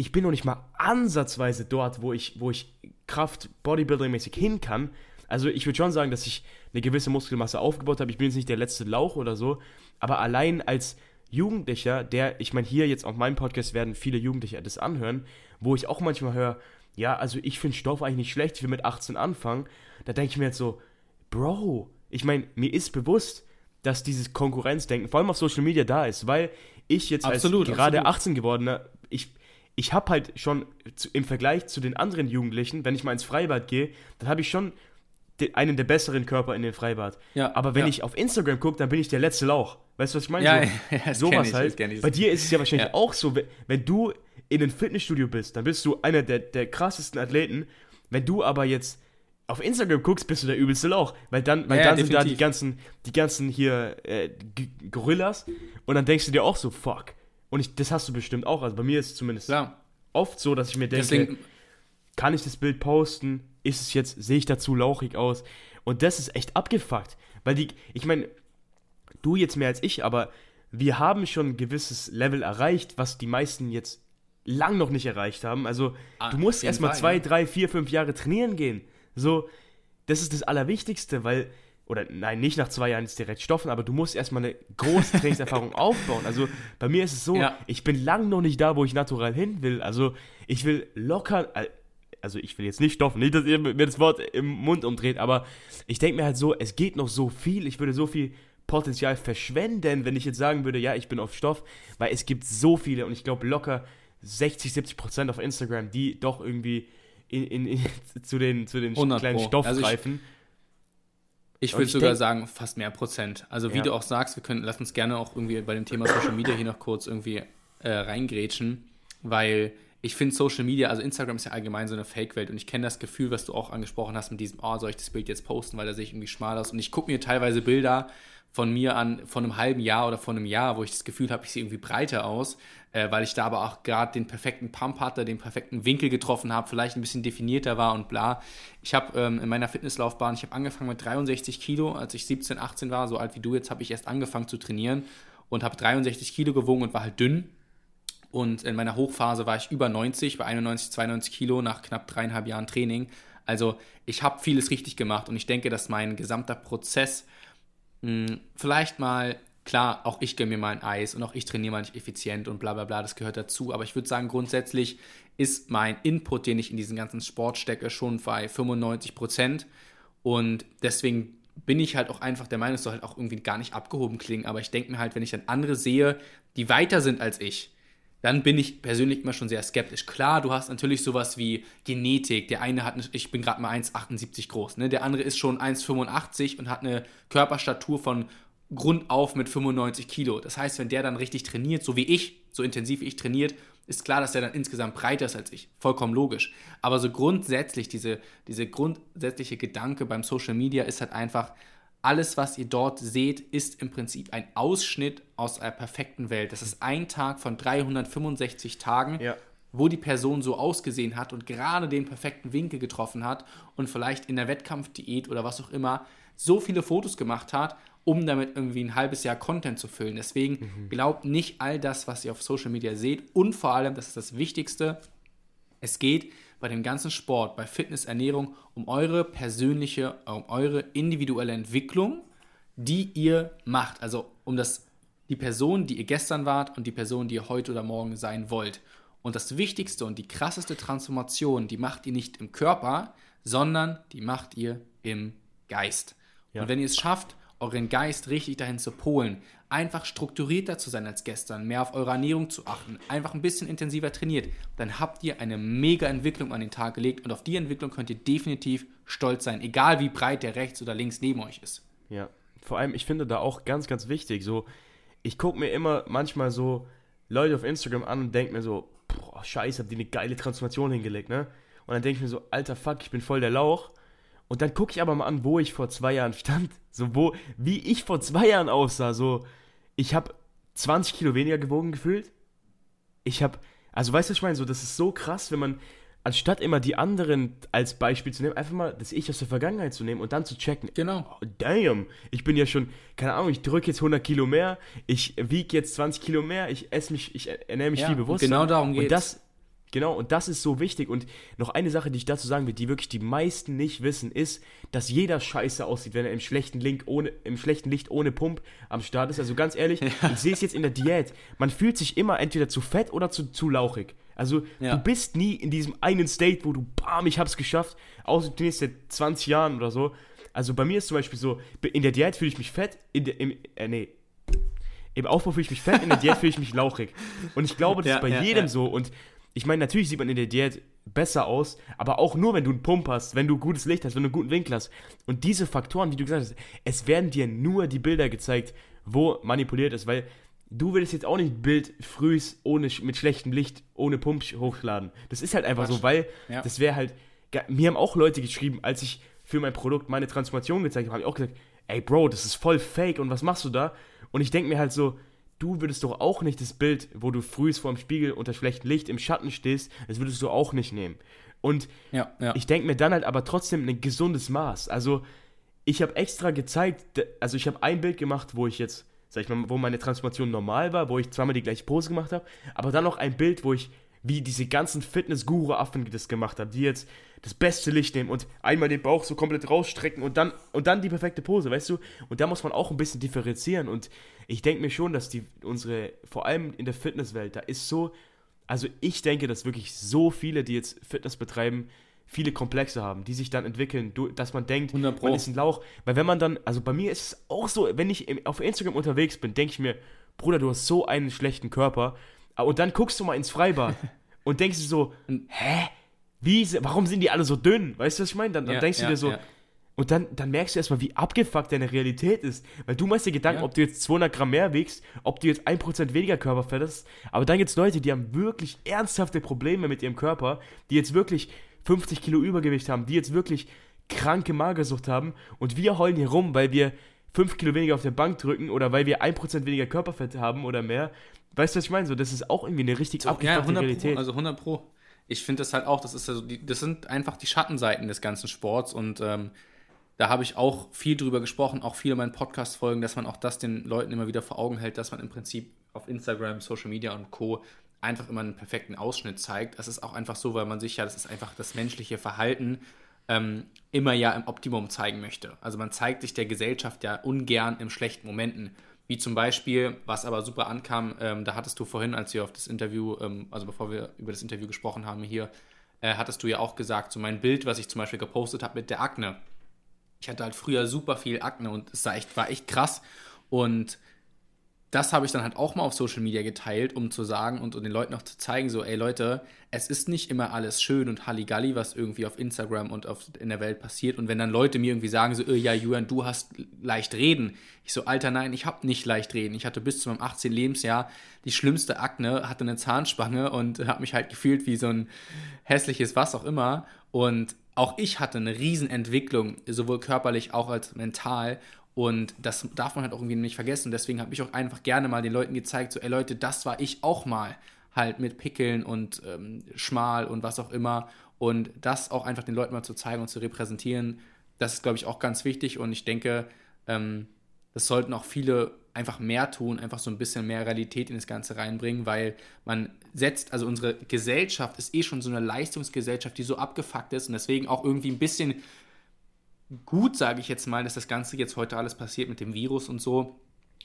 ich bin noch nicht mal ansatzweise dort, wo ich, wo ich Kraft Bodybuilding-mäßig hin kann. Also ich würde schon sagen, dass ich eine gewisse Muskelmasse aufgebaut habe. Ich bin jetzt nicht der letzte Lauch oder so, aber allein als Jugendlicher, der, ich meine, hier jetzt auf meinem Podcast werden viele Jugendliche das anhören, wo ich auch manchmal höre, ja, also ich finde Stoff eigentlich nicht schlecht, ich will mit 18 anfangen. Da denke ich mir jetzt so, Bro, ich meine, mir ist bewusst, dass dieses Konkurrenzdenken vor allem auf Social Media da ist, weil ich jetzt Absolut, als gerade absolut. 18 gewordener, ich, ich habe halt schon zu, im Vergleich zu den anderen Jugendlichen, wenn ich mal ins Freibad gehe, dann habe ich schon de, einen der besseren Körper in den Freibad. Ja, Aber wenn ja. ich auf Instagram gucke, dann bin ich der letzte Lauch. Weißt du, was ich meine? Ja, so, ja, sowas ich, halt. Bei dir ist es ja wahrscheinlich Ja. auch so, wenn, wenn du in einem Fitnessstudio bist, dann bist du einer der, der krassesten Athleten. Wenn du aber jetzt auf Instagram guckst, bist du der übelste Lauch. Weil dann, weil Ja, dann sind da die definitiv. ganzen, die ganzen hier äh, Gorillas und dann denkst du dir auch so, fuck. Und ich, das hast du bestimmt auch. Also bei mir ist es zumindest Klar. oft so, dass ich mir denke, Deswegen, kann ich das Bild posten? Ist es jetzt, sehe ich dazu lauchig aus? Und das ist echt abgefuckt. Weil die, ich meine, du jetzt mehr als ich, aber wir haben schon ein gewisses Level erreicht, was die meisten jetzt lang noch nicht erreicht haben. Also Ah, du musst erstmal zwei, ja. drei, vier, fünf Jahre trainieren gehen. So, das ist das Allerwichtigste, weil, oder nein, nicht nach zwei Jahren jetzt direkt stoffen, aber du musst erstmal eine große Trainingserfahrung aufbauen. Also bei mir ist es so, Ja. ich bin lang noch nicht da, wo ich natural hin will. Also ich will locker, äh, also ich will jetzt nicht stoffen, nicht, dass ihr mir das Wort im Mund umdreht, aber ich denke mir halt so, es geht noch so viel, ich würde so viel Potenzial verschwenden, wenn ich jetzt sagen würde, ja, ich bin auf Stoff, weil es gibt so viele und ich glaube locker 60, 70 Prozent auf Instagram, die doch irgendwie in, in, in, zu den, zu den 100 kleinen. Stoff Also greifen. Ich Und würde ich sogar denk- sagen, fast mehr Prozent. Also wie Ja. du auch sagst, wir können, lass uns gerne auch irgendwie bei dem Thema Social Media hier noch kurz irgendwie äh, reingrätschen, weil ich finde Social Media, also Instagram ist ja allgemein so eine Fake-Welt und ich kenne das Gefühl, was du auch angesprochen hast mit diesem, oh, soll ich das Bild jetzt posten, weil da sehe ich irgendwie schmal aus und ich gucke mir teilweise Bilder von mir an, von einem halben Jahr oder von einem Jahr, wo ich das Gefühl habe, ich sehe irgendwie breiter aus, äh, weil ich da aber auch gerade den perfekten Pump hatte, den perfekten Winkel getroffen habe, vielleicht ein bisschen definierter war und bla. Ich habe ähm, in meiner Fitnesslaufbahn, ich habe angefangen mit 63 Kilo, als ich 17, 18 war, so alt wie du jetzt, habe ich erst angefangen zu trainieren und habe 63 Kilo gewogen und war halt dünn. Und in meiner Hochphase war ich über 90, bei 91, 92 Kilo nach knapp dreieinhalb Jahren Training. Also ich habe vieles richtig gemacht und ich denke, dass mein gesamter Prozess mh, vielleicht mal, klar, auch ich gönne mir mal ein Eis und auch ich trainiere mal nicht effizient und bla bla bla, das gehört dazu. Aber ich würde sagen, grundsätzlich ist mein Input, den ich in diesen ganzen Sport stecke, schon bei 95 Prozent. Und deswegen bin ich halt auch einfach der Meinung, es soll halt auch irgendwie gar nicht abgehoben klingen. Aber ich denke mir halt, wenn ich dann andere sehe, die weiter sind als ich, dann bin ich persönlich immer schon sehr skeptisch. Klar, du hast natürlich sowas wie Genetik. Der eine hat, eine, ich bin gerade mal 1,78 groß, ne? der andere ist schon 1,85 und hat eine Körperstatur von Grund auf mit 95 Kilo. Das heißt, wenn der dann richtig trainiert, so wie ich, so intensiv wie ich trainiert, ist klar, dass der dann insgesamt breiter ist als ich. Vollkommen logisch. Aber so grundsätzlich, diese, diese grundsätzliche Gedanke beim Social Media ist halt einfach, alles, was ihr dort seht, ist im Prinzip ein Ausschnitt aus einer perfekten Welt. Das ist ein Tag von 365 Tagen, Ja. wo die Person so ausgesehen hat und gerade den perfekten Winkel getroffen hat und vielleicht in der Wettkampfdiät oder was auch immer so viele Fotos gemacht hat, um damit irgendwie ein halbes Jahr Content zu füllen. Deswegen glaubt nicht all das, was ihr auf Social Media seht und vor allem, das ist das Wichtigste, es geht bei dem ganzen Sport, bei Fitness, Ernährung um eure persönliche, um eure individuelle Entwicklung, die ihr macht. Also um das, die Person, die ihr gestern wart und die Person, die ihr heute oder morgen sein wollt. Und das Wichtigste und die krasseste Transformation, die macht ihr nicht im Körper, sondern die macht ihr im Geist. Ja. Und wenn ihr es schafft, euren Geist richtig dahin zu polen, einfach strukturierter zu sein als gestern, mehr auf eure Ernährung zu achten, einfach ein bisschen intensiver trainiert, dann habt ihr eine mega Entwicklung an den Tag gelegt und auf die Entwicklung könnt ihr definitiv stolz sein, egal wie breit der rechts oder links neben euch ist. Ja, vor allem, ich finde da auch ganz, ganz wichtig, so, ich gucke mir immer manchmal so Leute auf Instagram an und denke mir so, boah, scheiße, hab die eine geile Transformation hingelegt, ne? Und dann denke ich mir so, alter Fuck, ich bin voll der Lauch. Und dann gucke ich aber mal an, wo ich vor zwei Jahren stand, so, wo, wie ich vor zwei Jahren aussah, so, ich habe 20 Kilo weniger gewogen gefühlt. Ich habe, also weißt du, was ich meine, so, das ist so krass, wenn man anstatt immer die anderen als Beispiel zu nehmen, einfach mal das Ich aus der Vergangenheit zu nehmen und dann zu checken. Genau. Oh, damn, ich bin ja schon, keine Ahnung, ich drücke jetzt 100 Kilo mehr, ich wiege jetzt 20 Kilo mehr, ich esse mich, ich ernähre mich Ja, viel bewusster. genau darum geht's. Und das, genau, und das ist so wichtig. Und noch eine Sache, die ich dazu sagen will, die wirklich die meisten nicht wissen, ist, dass jeder scheiße aussieht, wenn er im schlechten, Link ohne, im schlechten Licht ohne Pump am Start ist. Also ganz ehrlich, ich sehe es jetzt in der Diät. Man fühlt sich immer entweder zu fett oder zu, zu lauchig. Also Ja. du bist nie in diesem einen State, wo du, bam, ich hab's geschafft, außer du seit 20 Jahren oder so. Also bei mir ist zum Beispiel so, in der Diät fühle ich mich fett, in der, im, äh, nee, im Aufbau fühle ich mich fett, in der Diät fühle ich mich lauchig. Und ich glaube, das Ja, ist bei ja, jedem ja. so. Und ich meine, natürlich sieht man in der Diät besser aus, aber auch nur, wenn du einen Pump hast, wenn du gutes Licht hast, wenn du einen guten Winkel hast. Und diese Faktoren, wie du gesagt hast, es werden dir nur die Bilder gezeigt, wo manipuliert ist, weil du würdest jetzt auch nicht ein Bild frühs ohne, mit schlechtem Licht, ohne Pump hochladen. Das ist halt einfach so, Quatsch. weil Ja. das wäre halt, mir haben auch Leute geschrieben, als ich für mein Produkt meine Transformation gezeigt habe, habe ich auch gesagt, ey Bro, das ist voll fake und was machst du da? Und ich denke mir halt so, du würdest doch auch nicht das Bild, wo du frühs vor dem Spiegel unter schlechtem Licht im Schatten stehst, das würdest du auch nicht nehmen. Und Ja, ja. ich denke mir dann halt aber trotzdem ein gesundes Maß. Also ich habe extra gezeigt, also ich habe ein Bild gemacht, wo ich jetzt, sag ich mal, wo meine Transformation normal war, wo ich zweimal die gleiche Pose gemacht habe, aber dann noch ein Bild, wo ich wie diese ganzen Fitness-Guru-Affen das gemacht haben, die jetzt das beste Licht nehmen und einmal den Bauch so komplett rausstrecken und dann, und dann die perfekte Pose, weißt du? Und da muss man auch ein bisschen differenzieren und ich denke mir schon, dass die, unsere, vor allem in der Fitnesswelt, da ist so, also ich denke, dass wirklich so viele, die jetzt Fitness betreiben, viele Komplexe haben, die sich dann entwickeln, dass man denkt, 100 Pro. man ist ein Lauch. Weil wenn man dann, also bei mir ist es auch so, wenn ich auf Instagram unterwegs bin, denke ich mir, Bruder, du hast so einen schlechten Körper. Ah, Und dann guckst du mal ins Freibad und denkst du so, hä? Wie, warum sind die alle so dünn? Weißt du, was ich meine? Dann, dann Ja, denkst du ja, dir so, ja. und dann, dann merkst du erstmal, wie abgefuckt deine Realität ist. Weil du machst dir Gedanken, Ja. ob du jetzt 200 Gramm mehr wiegst, ob du jetzt 1% weniger Körperfett hast. Aber dann gibt es Leute, die haben wirklich ernsthafte Probleme mit ihrem Körper, die jetzt wirklich 50 Kilo Übergewicht haben, die jetzt wirklich kranke Magersucht haben. Und wir heulen hier rum, weil wir 5 Kilo weniger auf der Bank drücken oder weil wir 1% weniger Körperfett haben oder mehr. Weißt du, was ich meine? So, das ist auch irgendwie eine richtig Ja, abgefuckte 100 Realität. Pro, also 100 Pro. Ich finde das halt auch, das ist also die, das sind einfach die Schattenseiten des ganzen Sports und ähm, da habe ich auch viel drüber gesprochen, auch viele in meinen Podcast-Folgen, dass man auch das den Leuten immer wieder vor Augen hält, dass man im Prinzip auf Instagram, Social Media und Co. einfach immer einen perfekten Ausschnitt zeigt. Das ist auch einfach so, weil man sich ja, das ist einfach das menschliche Verhalten, ähm, immer ja im Optimum zeigen möchte. Also man zeigt sich der Gesellschaft ja ungern in schlechten Momenten. Wie zum Beispiel, was aber super ankam, ähm, da hattest du vorhin, als wir auf das Interview, ähm, also bevor wir über das Interview gesprochen haben hier, äh, hattest du ja auch gesagt, so mein Bild, was ich zum Beispiel gepostet habe mit der Akne. Ich hatte halt früher super viel Akne und es echt, war echt krass. Und das habe ich dann halt auch mal auf Social Media geteilt, um zu sagen und, und den Leuten auch zu zeigen, so, ey Leute, es ist nicht immer alles schön und Halligalli, was irgendwie auf Instagram und auf, in der Welt passiert. Und wenn dann Leute mir irgendwie sagen, so, äh, ja, Julian, du hast leicht reden. Ich so, Alter, nein, ich habe nicht leicht reden. Ich hatte bis zu meinem 18. Lebensjahr die schlimmste Akne, hatte eine Zahnspange und habe mich halt gefühlt wie so ein hässliches was auch immer. Und auch ich hatte eine Riesenentwicklung, sowohl körperlich auch als mental. Und das darf man halt auch irgendwie nicht vergessen. Deswegen habe ich auch einfach gerne mal den Leuten gezeigt, so, ey Leute, das war ich auch mal. Halt mit Pickeln und ähm, schmal und was auch immer. Und das auch einfach den Leuten mal zu zeigen und zu repräsentieren, das ist, glaube ich, auch ganz wichtig. Und ich denke, ähm, das sollten auch viele einfach mehr tun, einfach so ein bisschen mehr Realität in das Ganze reinbringen, weil man setzt, also unsere Gesellschaft ist eh schon so eine Leistungsgesellschaft, die so abgefuckt ist und deswegen auch irgendwie ein bisschen gut, sage ich jetzt mal, dass das Ganze jetzt heute alles passiert mit dem Virus und so,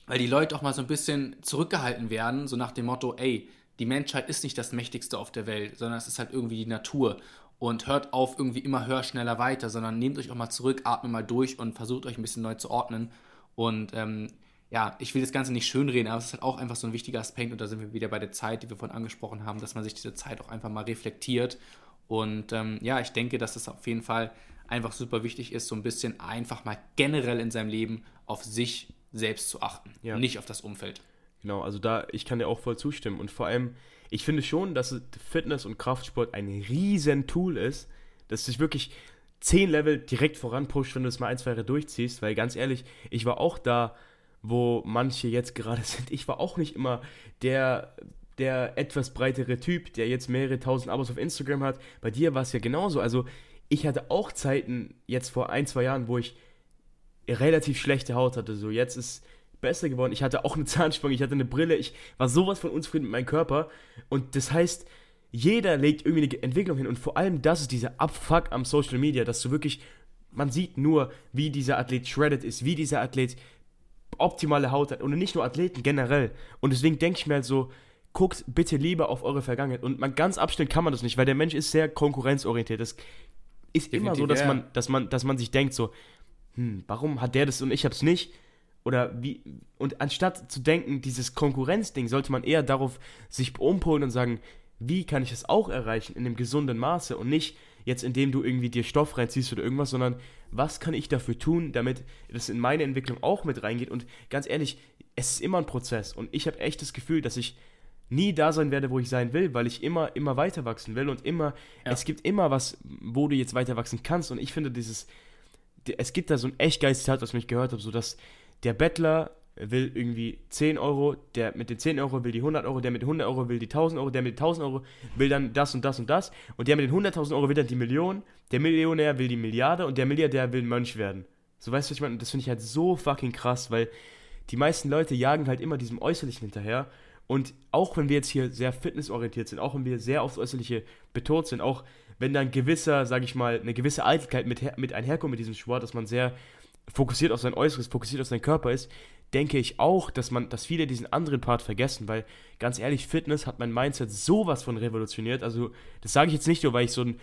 weil die Leute auch mal so ein bisschen zurückgehalten werden, so nach dem Motto, ey, die Menschheit ist nicht das Mächtigste auf der Welt, sondern es ist halt irgendwie die Natur. Und hört auf irgendwie immer höher, schneller weiter, sondern nehmt euch auch mal zurück, atmet mal durch und versucht euch ein bisschen neu zu ordnen. Und ähm, ja, ich will das Ganze nicht schönreden, aber es ist halt auch einfach so ein wichtiger Aspekt und da sind wir wieder bei der Zeit, die wir vorhin angesprochen haben, dass man sich diese Zeit auch einfach mal reflektiert. Und ähm, ja, ich denke, dass das auf jeden Fall einfach super wichtig ist, so ein bisschen einfach mal generell in seinem Leben auf sich selbst zu achten, Ja. nicht auf das Umfeld. Genau, also da, ich kann dir auch voll zustimmen. Und vor allem, ich finde schon, dass Fitness und Kraftsport ein riesen Tool ist, das sich wirklich zehn Level direkt voranpusht, wenn du es mal ein, zwei Jahre durchziehst. Weil ganz ehrlich, ich war auch da, wo manche jetzt gerade sind. Ich war auch nicht immer der der etwas breitere Typ, der jetzt mehrere tausend Abos auf Instagram hat. Bei dir war es ja genauso. Also ich hatte auch Zeiten jetzt vor ein, zwei Jahren, wo ich relativ schlechte Haut hatte. So jetzt ist besser geworden. Ich hatte auch eine Zahnspange, ich hatte eine Brille, ich war sowas von unzufrieden mit meinem Körper. Und das heißt, jeder legt irgendwie eine Entwicklung hin. Und vor allem das ist dieser Abfuck am Social Media, dass du wirklich, man sieht nur, wie dieser Athlet shredded ist, wie dieser Athlet optimale Haut hat. Und nicht nur Athleten generell. Und deswegen denke ich mir halt so, guckt bitte lieber auf eure Vergangenheit. Und man ganz abstellen kann man das nicht, weil der Mensch ist sehr konkurrenzorientiert. Das ist Definitiv, immer so, dass man, dass man, dass man sich denkt so, hm, warum hat der das und ich hab's nicht? Oder wie, und anstatt zu denken, dieses Konkurrenzding, sollte man eher darauf sich umpolen und sagen, wie kann ich das auch erreichen in einem gesunden Maße und nicht jetzt, indem du irgendwie dir Stoff reinziehst oder irgendwas, sondern was kann ich dafür tun, damit das in meine Entwicklung auch mit reingeht. Und ganz ehrlich, es ist immer ein Prozess und ich habe echt das Gefühl, dass ich nie da sein werde, wo ich sein will, weil ich immer, immer weiter wachsen will und immer, ja. es gibt immer was, wo du jetzt weiter wachsen kannst und ich finde dieses, es gibt da so ein echt geiles Zitat, was ich gehört habe, so dass der Bettler will irgendwie 10 Euro, der mit den 10 Euro will die 100 Euro, der mit den 100 Euro will die 1000 Euro, der mit den 1000 Euro will dann das und das und das und der mit den 100.000 Euro will dann die Million, der Millionär will die Milliarde und der Milliardär will Mönch werden. So weißt du, was ich meine? Das finde ich halt so fucking krass, weil die meisten Leute jagen halt immer diesem Äußerlichen hinterher und auch wenn wir jetzt hier sehr fitnessorientiert sind, auch wenn wir sehr aufs Äußerliche betont sind, auch wenn dann gewisser, sag ich mal, eine gewisse Eitelkeit mit, mit einherkommt mit diesem Sport, dass man sehr fokussiert auf sein Äußeres, fokussiert auf seinen Körper ist, denke ich auch, dass man, dass viele diesen anderen Part vergessen, weil ganz ehrlich, Fitness hat mein Mindset sowas von revolutioniert. Also, das sage ich jetzt nicht nur, weil ich so ein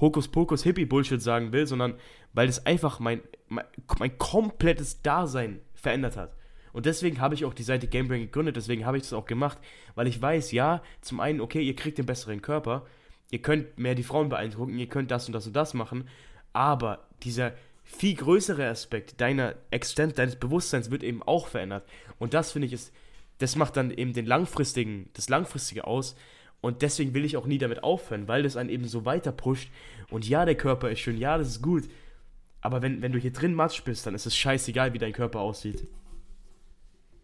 Hokuspokus Hippie Bullshit sagen will, sondern weil das einfach mein, mein, mein komplettes Dasein verändert hat. Und deswegen habe ich auch die Seite Gamebrain gegründet, deswegen habe ich das auch gemacht, weil ich weiß, ja, zum einen, okay, ihr kriegt den besseren Körper, ihr könnt mehr die Frauen beeindrucken, ihr könnt das und das und das machen, aber dieser viel größere Aspekt deiner Existenz, deines Bewusstseins wird eben auch verändert. Und das finde ich ist, das macht dann eben den langfristigen, das langfristige aus. Und deswegen will ich auch nie damit aufhören, weil das einen eben so weiter pusht. Und ja, der Körper ist schön, ja, das ist gut. Aber wenn, wenn du hier drin Matsch bist, dann ist es scheißegal, wie dein Körper aussieht.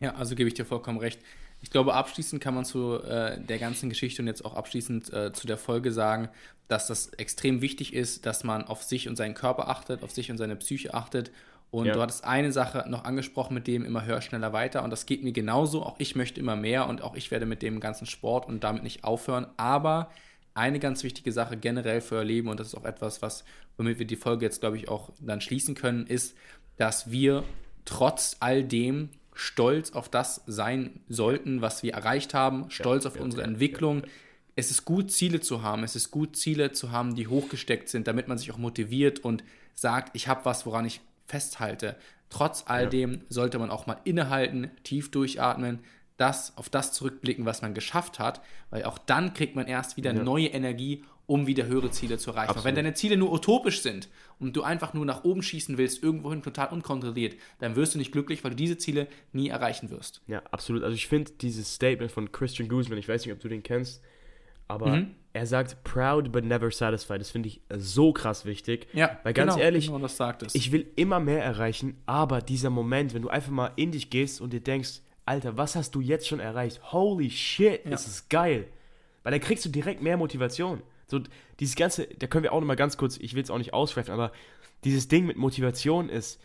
Ja, also gebe ich dir vollkommen recht. Ich glaube, abschließend kann man zu äh, der ganzen Geschichte und jetzt auch abschließend äh, zu der Folge sagen, dass das extrem wichtig ist, dass man auf sich und seinen Körper achtet, auf sich und seine Psyche achtet. Und ja. du hattest eine Sache noch angesprochen mit dem immer höher, schneller, weiter. Und das geht mir genauso. Auch ich möchte immer mehr und auch ich werde mit dem ganzen Sport und damit nicht aufhören. Aber eine ganz wichtige Sache generell für euer Leben, und das ist auch etwas, was, womit wir die Folge jetzt, glaube ich, auch dann schließen können, ist, dass wir trotz all dem stolz auf das sein sollten, was wir erreicht haben, stolz ja, auf ja, unsere ja, Entwicklung. Es ist gut, Ziele zu haben. Es ist gut, Ziele zu haben, die hochgesteckt sind, damit man sich auch motiviert und sagt, ich habe was, woran ich festhalte. Trotz all dem sollte man auch mal innehalten, tief durchatmen, das auf das zurückblicken, was man geschafft hat, weil auch dann kriegt man erst wieder neue Energie, um wieder höhere Ziele zu erreichen. Wenn deine Ziele nur utopisch sind und du einfach nur nach oben schießen willst, irgendwohin total unkontrolliert, dann wirst du nicht glücklich, weil du diese Ziele nie erreichen wirst. Ja, absolut. Also ich finde dieses Statement von Christian Guzman, ich weiß nicht, ob du den kennst, aber mhm. er sagt proud but never satisfied. Das finde ich so krass wichtig. Ja, weil ganz genau, ehrlich, genau ich will immer mehr erreichen, aber dieser Moment, wenn du einfach mal in dich gehst und dir denkst, Alter, was hast du jetzt schon erreicht? Holy shit, ja. das ist geil. Weil dann kriegst du direkt mehr Motivation. So, dieses ganze, da können wir auch nochmal ganz kurz, ich will es auch nicht ausschweifen, aber dieses Ding mit Motivation ist,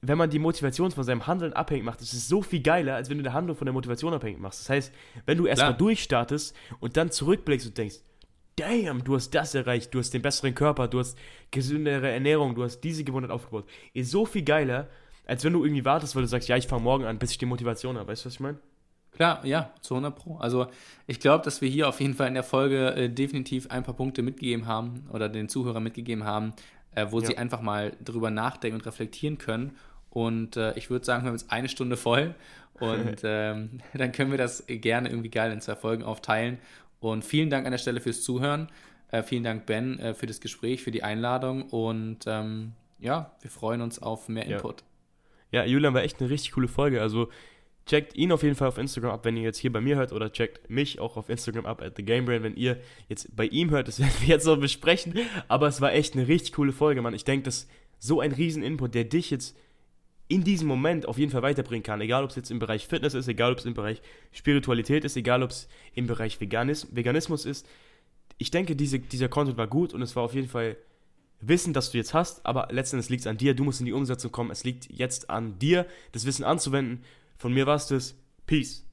wenn man die Motivation von seinem Handeln abhängig macht, ist es so viel geiler, als wenn du die Handlung von der Motivation abhängig machst. Das heißt, wenn du erstmal durchstartest und dann zurückblickst und denkst, damn, du hast das erreicht, du hast den besseren Körper, du hast gesündere Ernährung, du hast diese Gewohnheit aufgebaut, ist so viel geiler, als wenn du irgendwie wartest, weil du sagst, ja, ich fange morgen an, bis ich die Motivation habe. Weißt du, was ich meine? Klar, ja, zu 100 Pro. Also ich glaube, dass wir hier auf jeden Fall in der Folge äh, definitiv ein paar Punkte mitgegeben haben oder den Zuhörern mitgegeben haben, äh, wo ja. sie einfach mal drüber nachdenken und reflektieren können. Und äh, ich würde sagen, wir haben jetzt eine Stunde voll und ähm, dann können wir das gerne irgendwie geil in zwei Folgen aufteilen. Und vielen Dank an der Stelle fürs Zuhören. Äh, vielen Dank, Ben, äh, für das Gespräch, für die Einladung und ähm, ja, wir freuen uns auf mehr Input. Ja. ja, Julian war echt eine richtig coole Folge. Also Checkt ihn auf jeden Fall auf Instagram ab, wenn ihr jetzt hier bei mir hört, oder checkt mich auch auf Instagram ab, at TheGameBrain, wenn ihr jetzt bei ihm hört. Das werden wir jetzt noch besprechen. Aber es war echt eine richtig coole Folge, Mann. Ich denke, das ist so ein riesen Input, der dich jetzt in diesem Moment auf jeden Fall weiterbringen kann. Egal, ob es jetzt im Bereich Fitness ist, egal, ob es im Bereich Spiritualität ist, egal, ob es im Bereich Veganis Veganismus ist. Ich denke, diese, dieser Content war gut und es war auf jeden Fall Wissen, das du jetzt hast, aber letztendlich liegt es an dir. Du musst in die Umsetzung kommen. Es liegt jetzt an dir, das Wissen anzuwenden. Von mir war es das. Peace.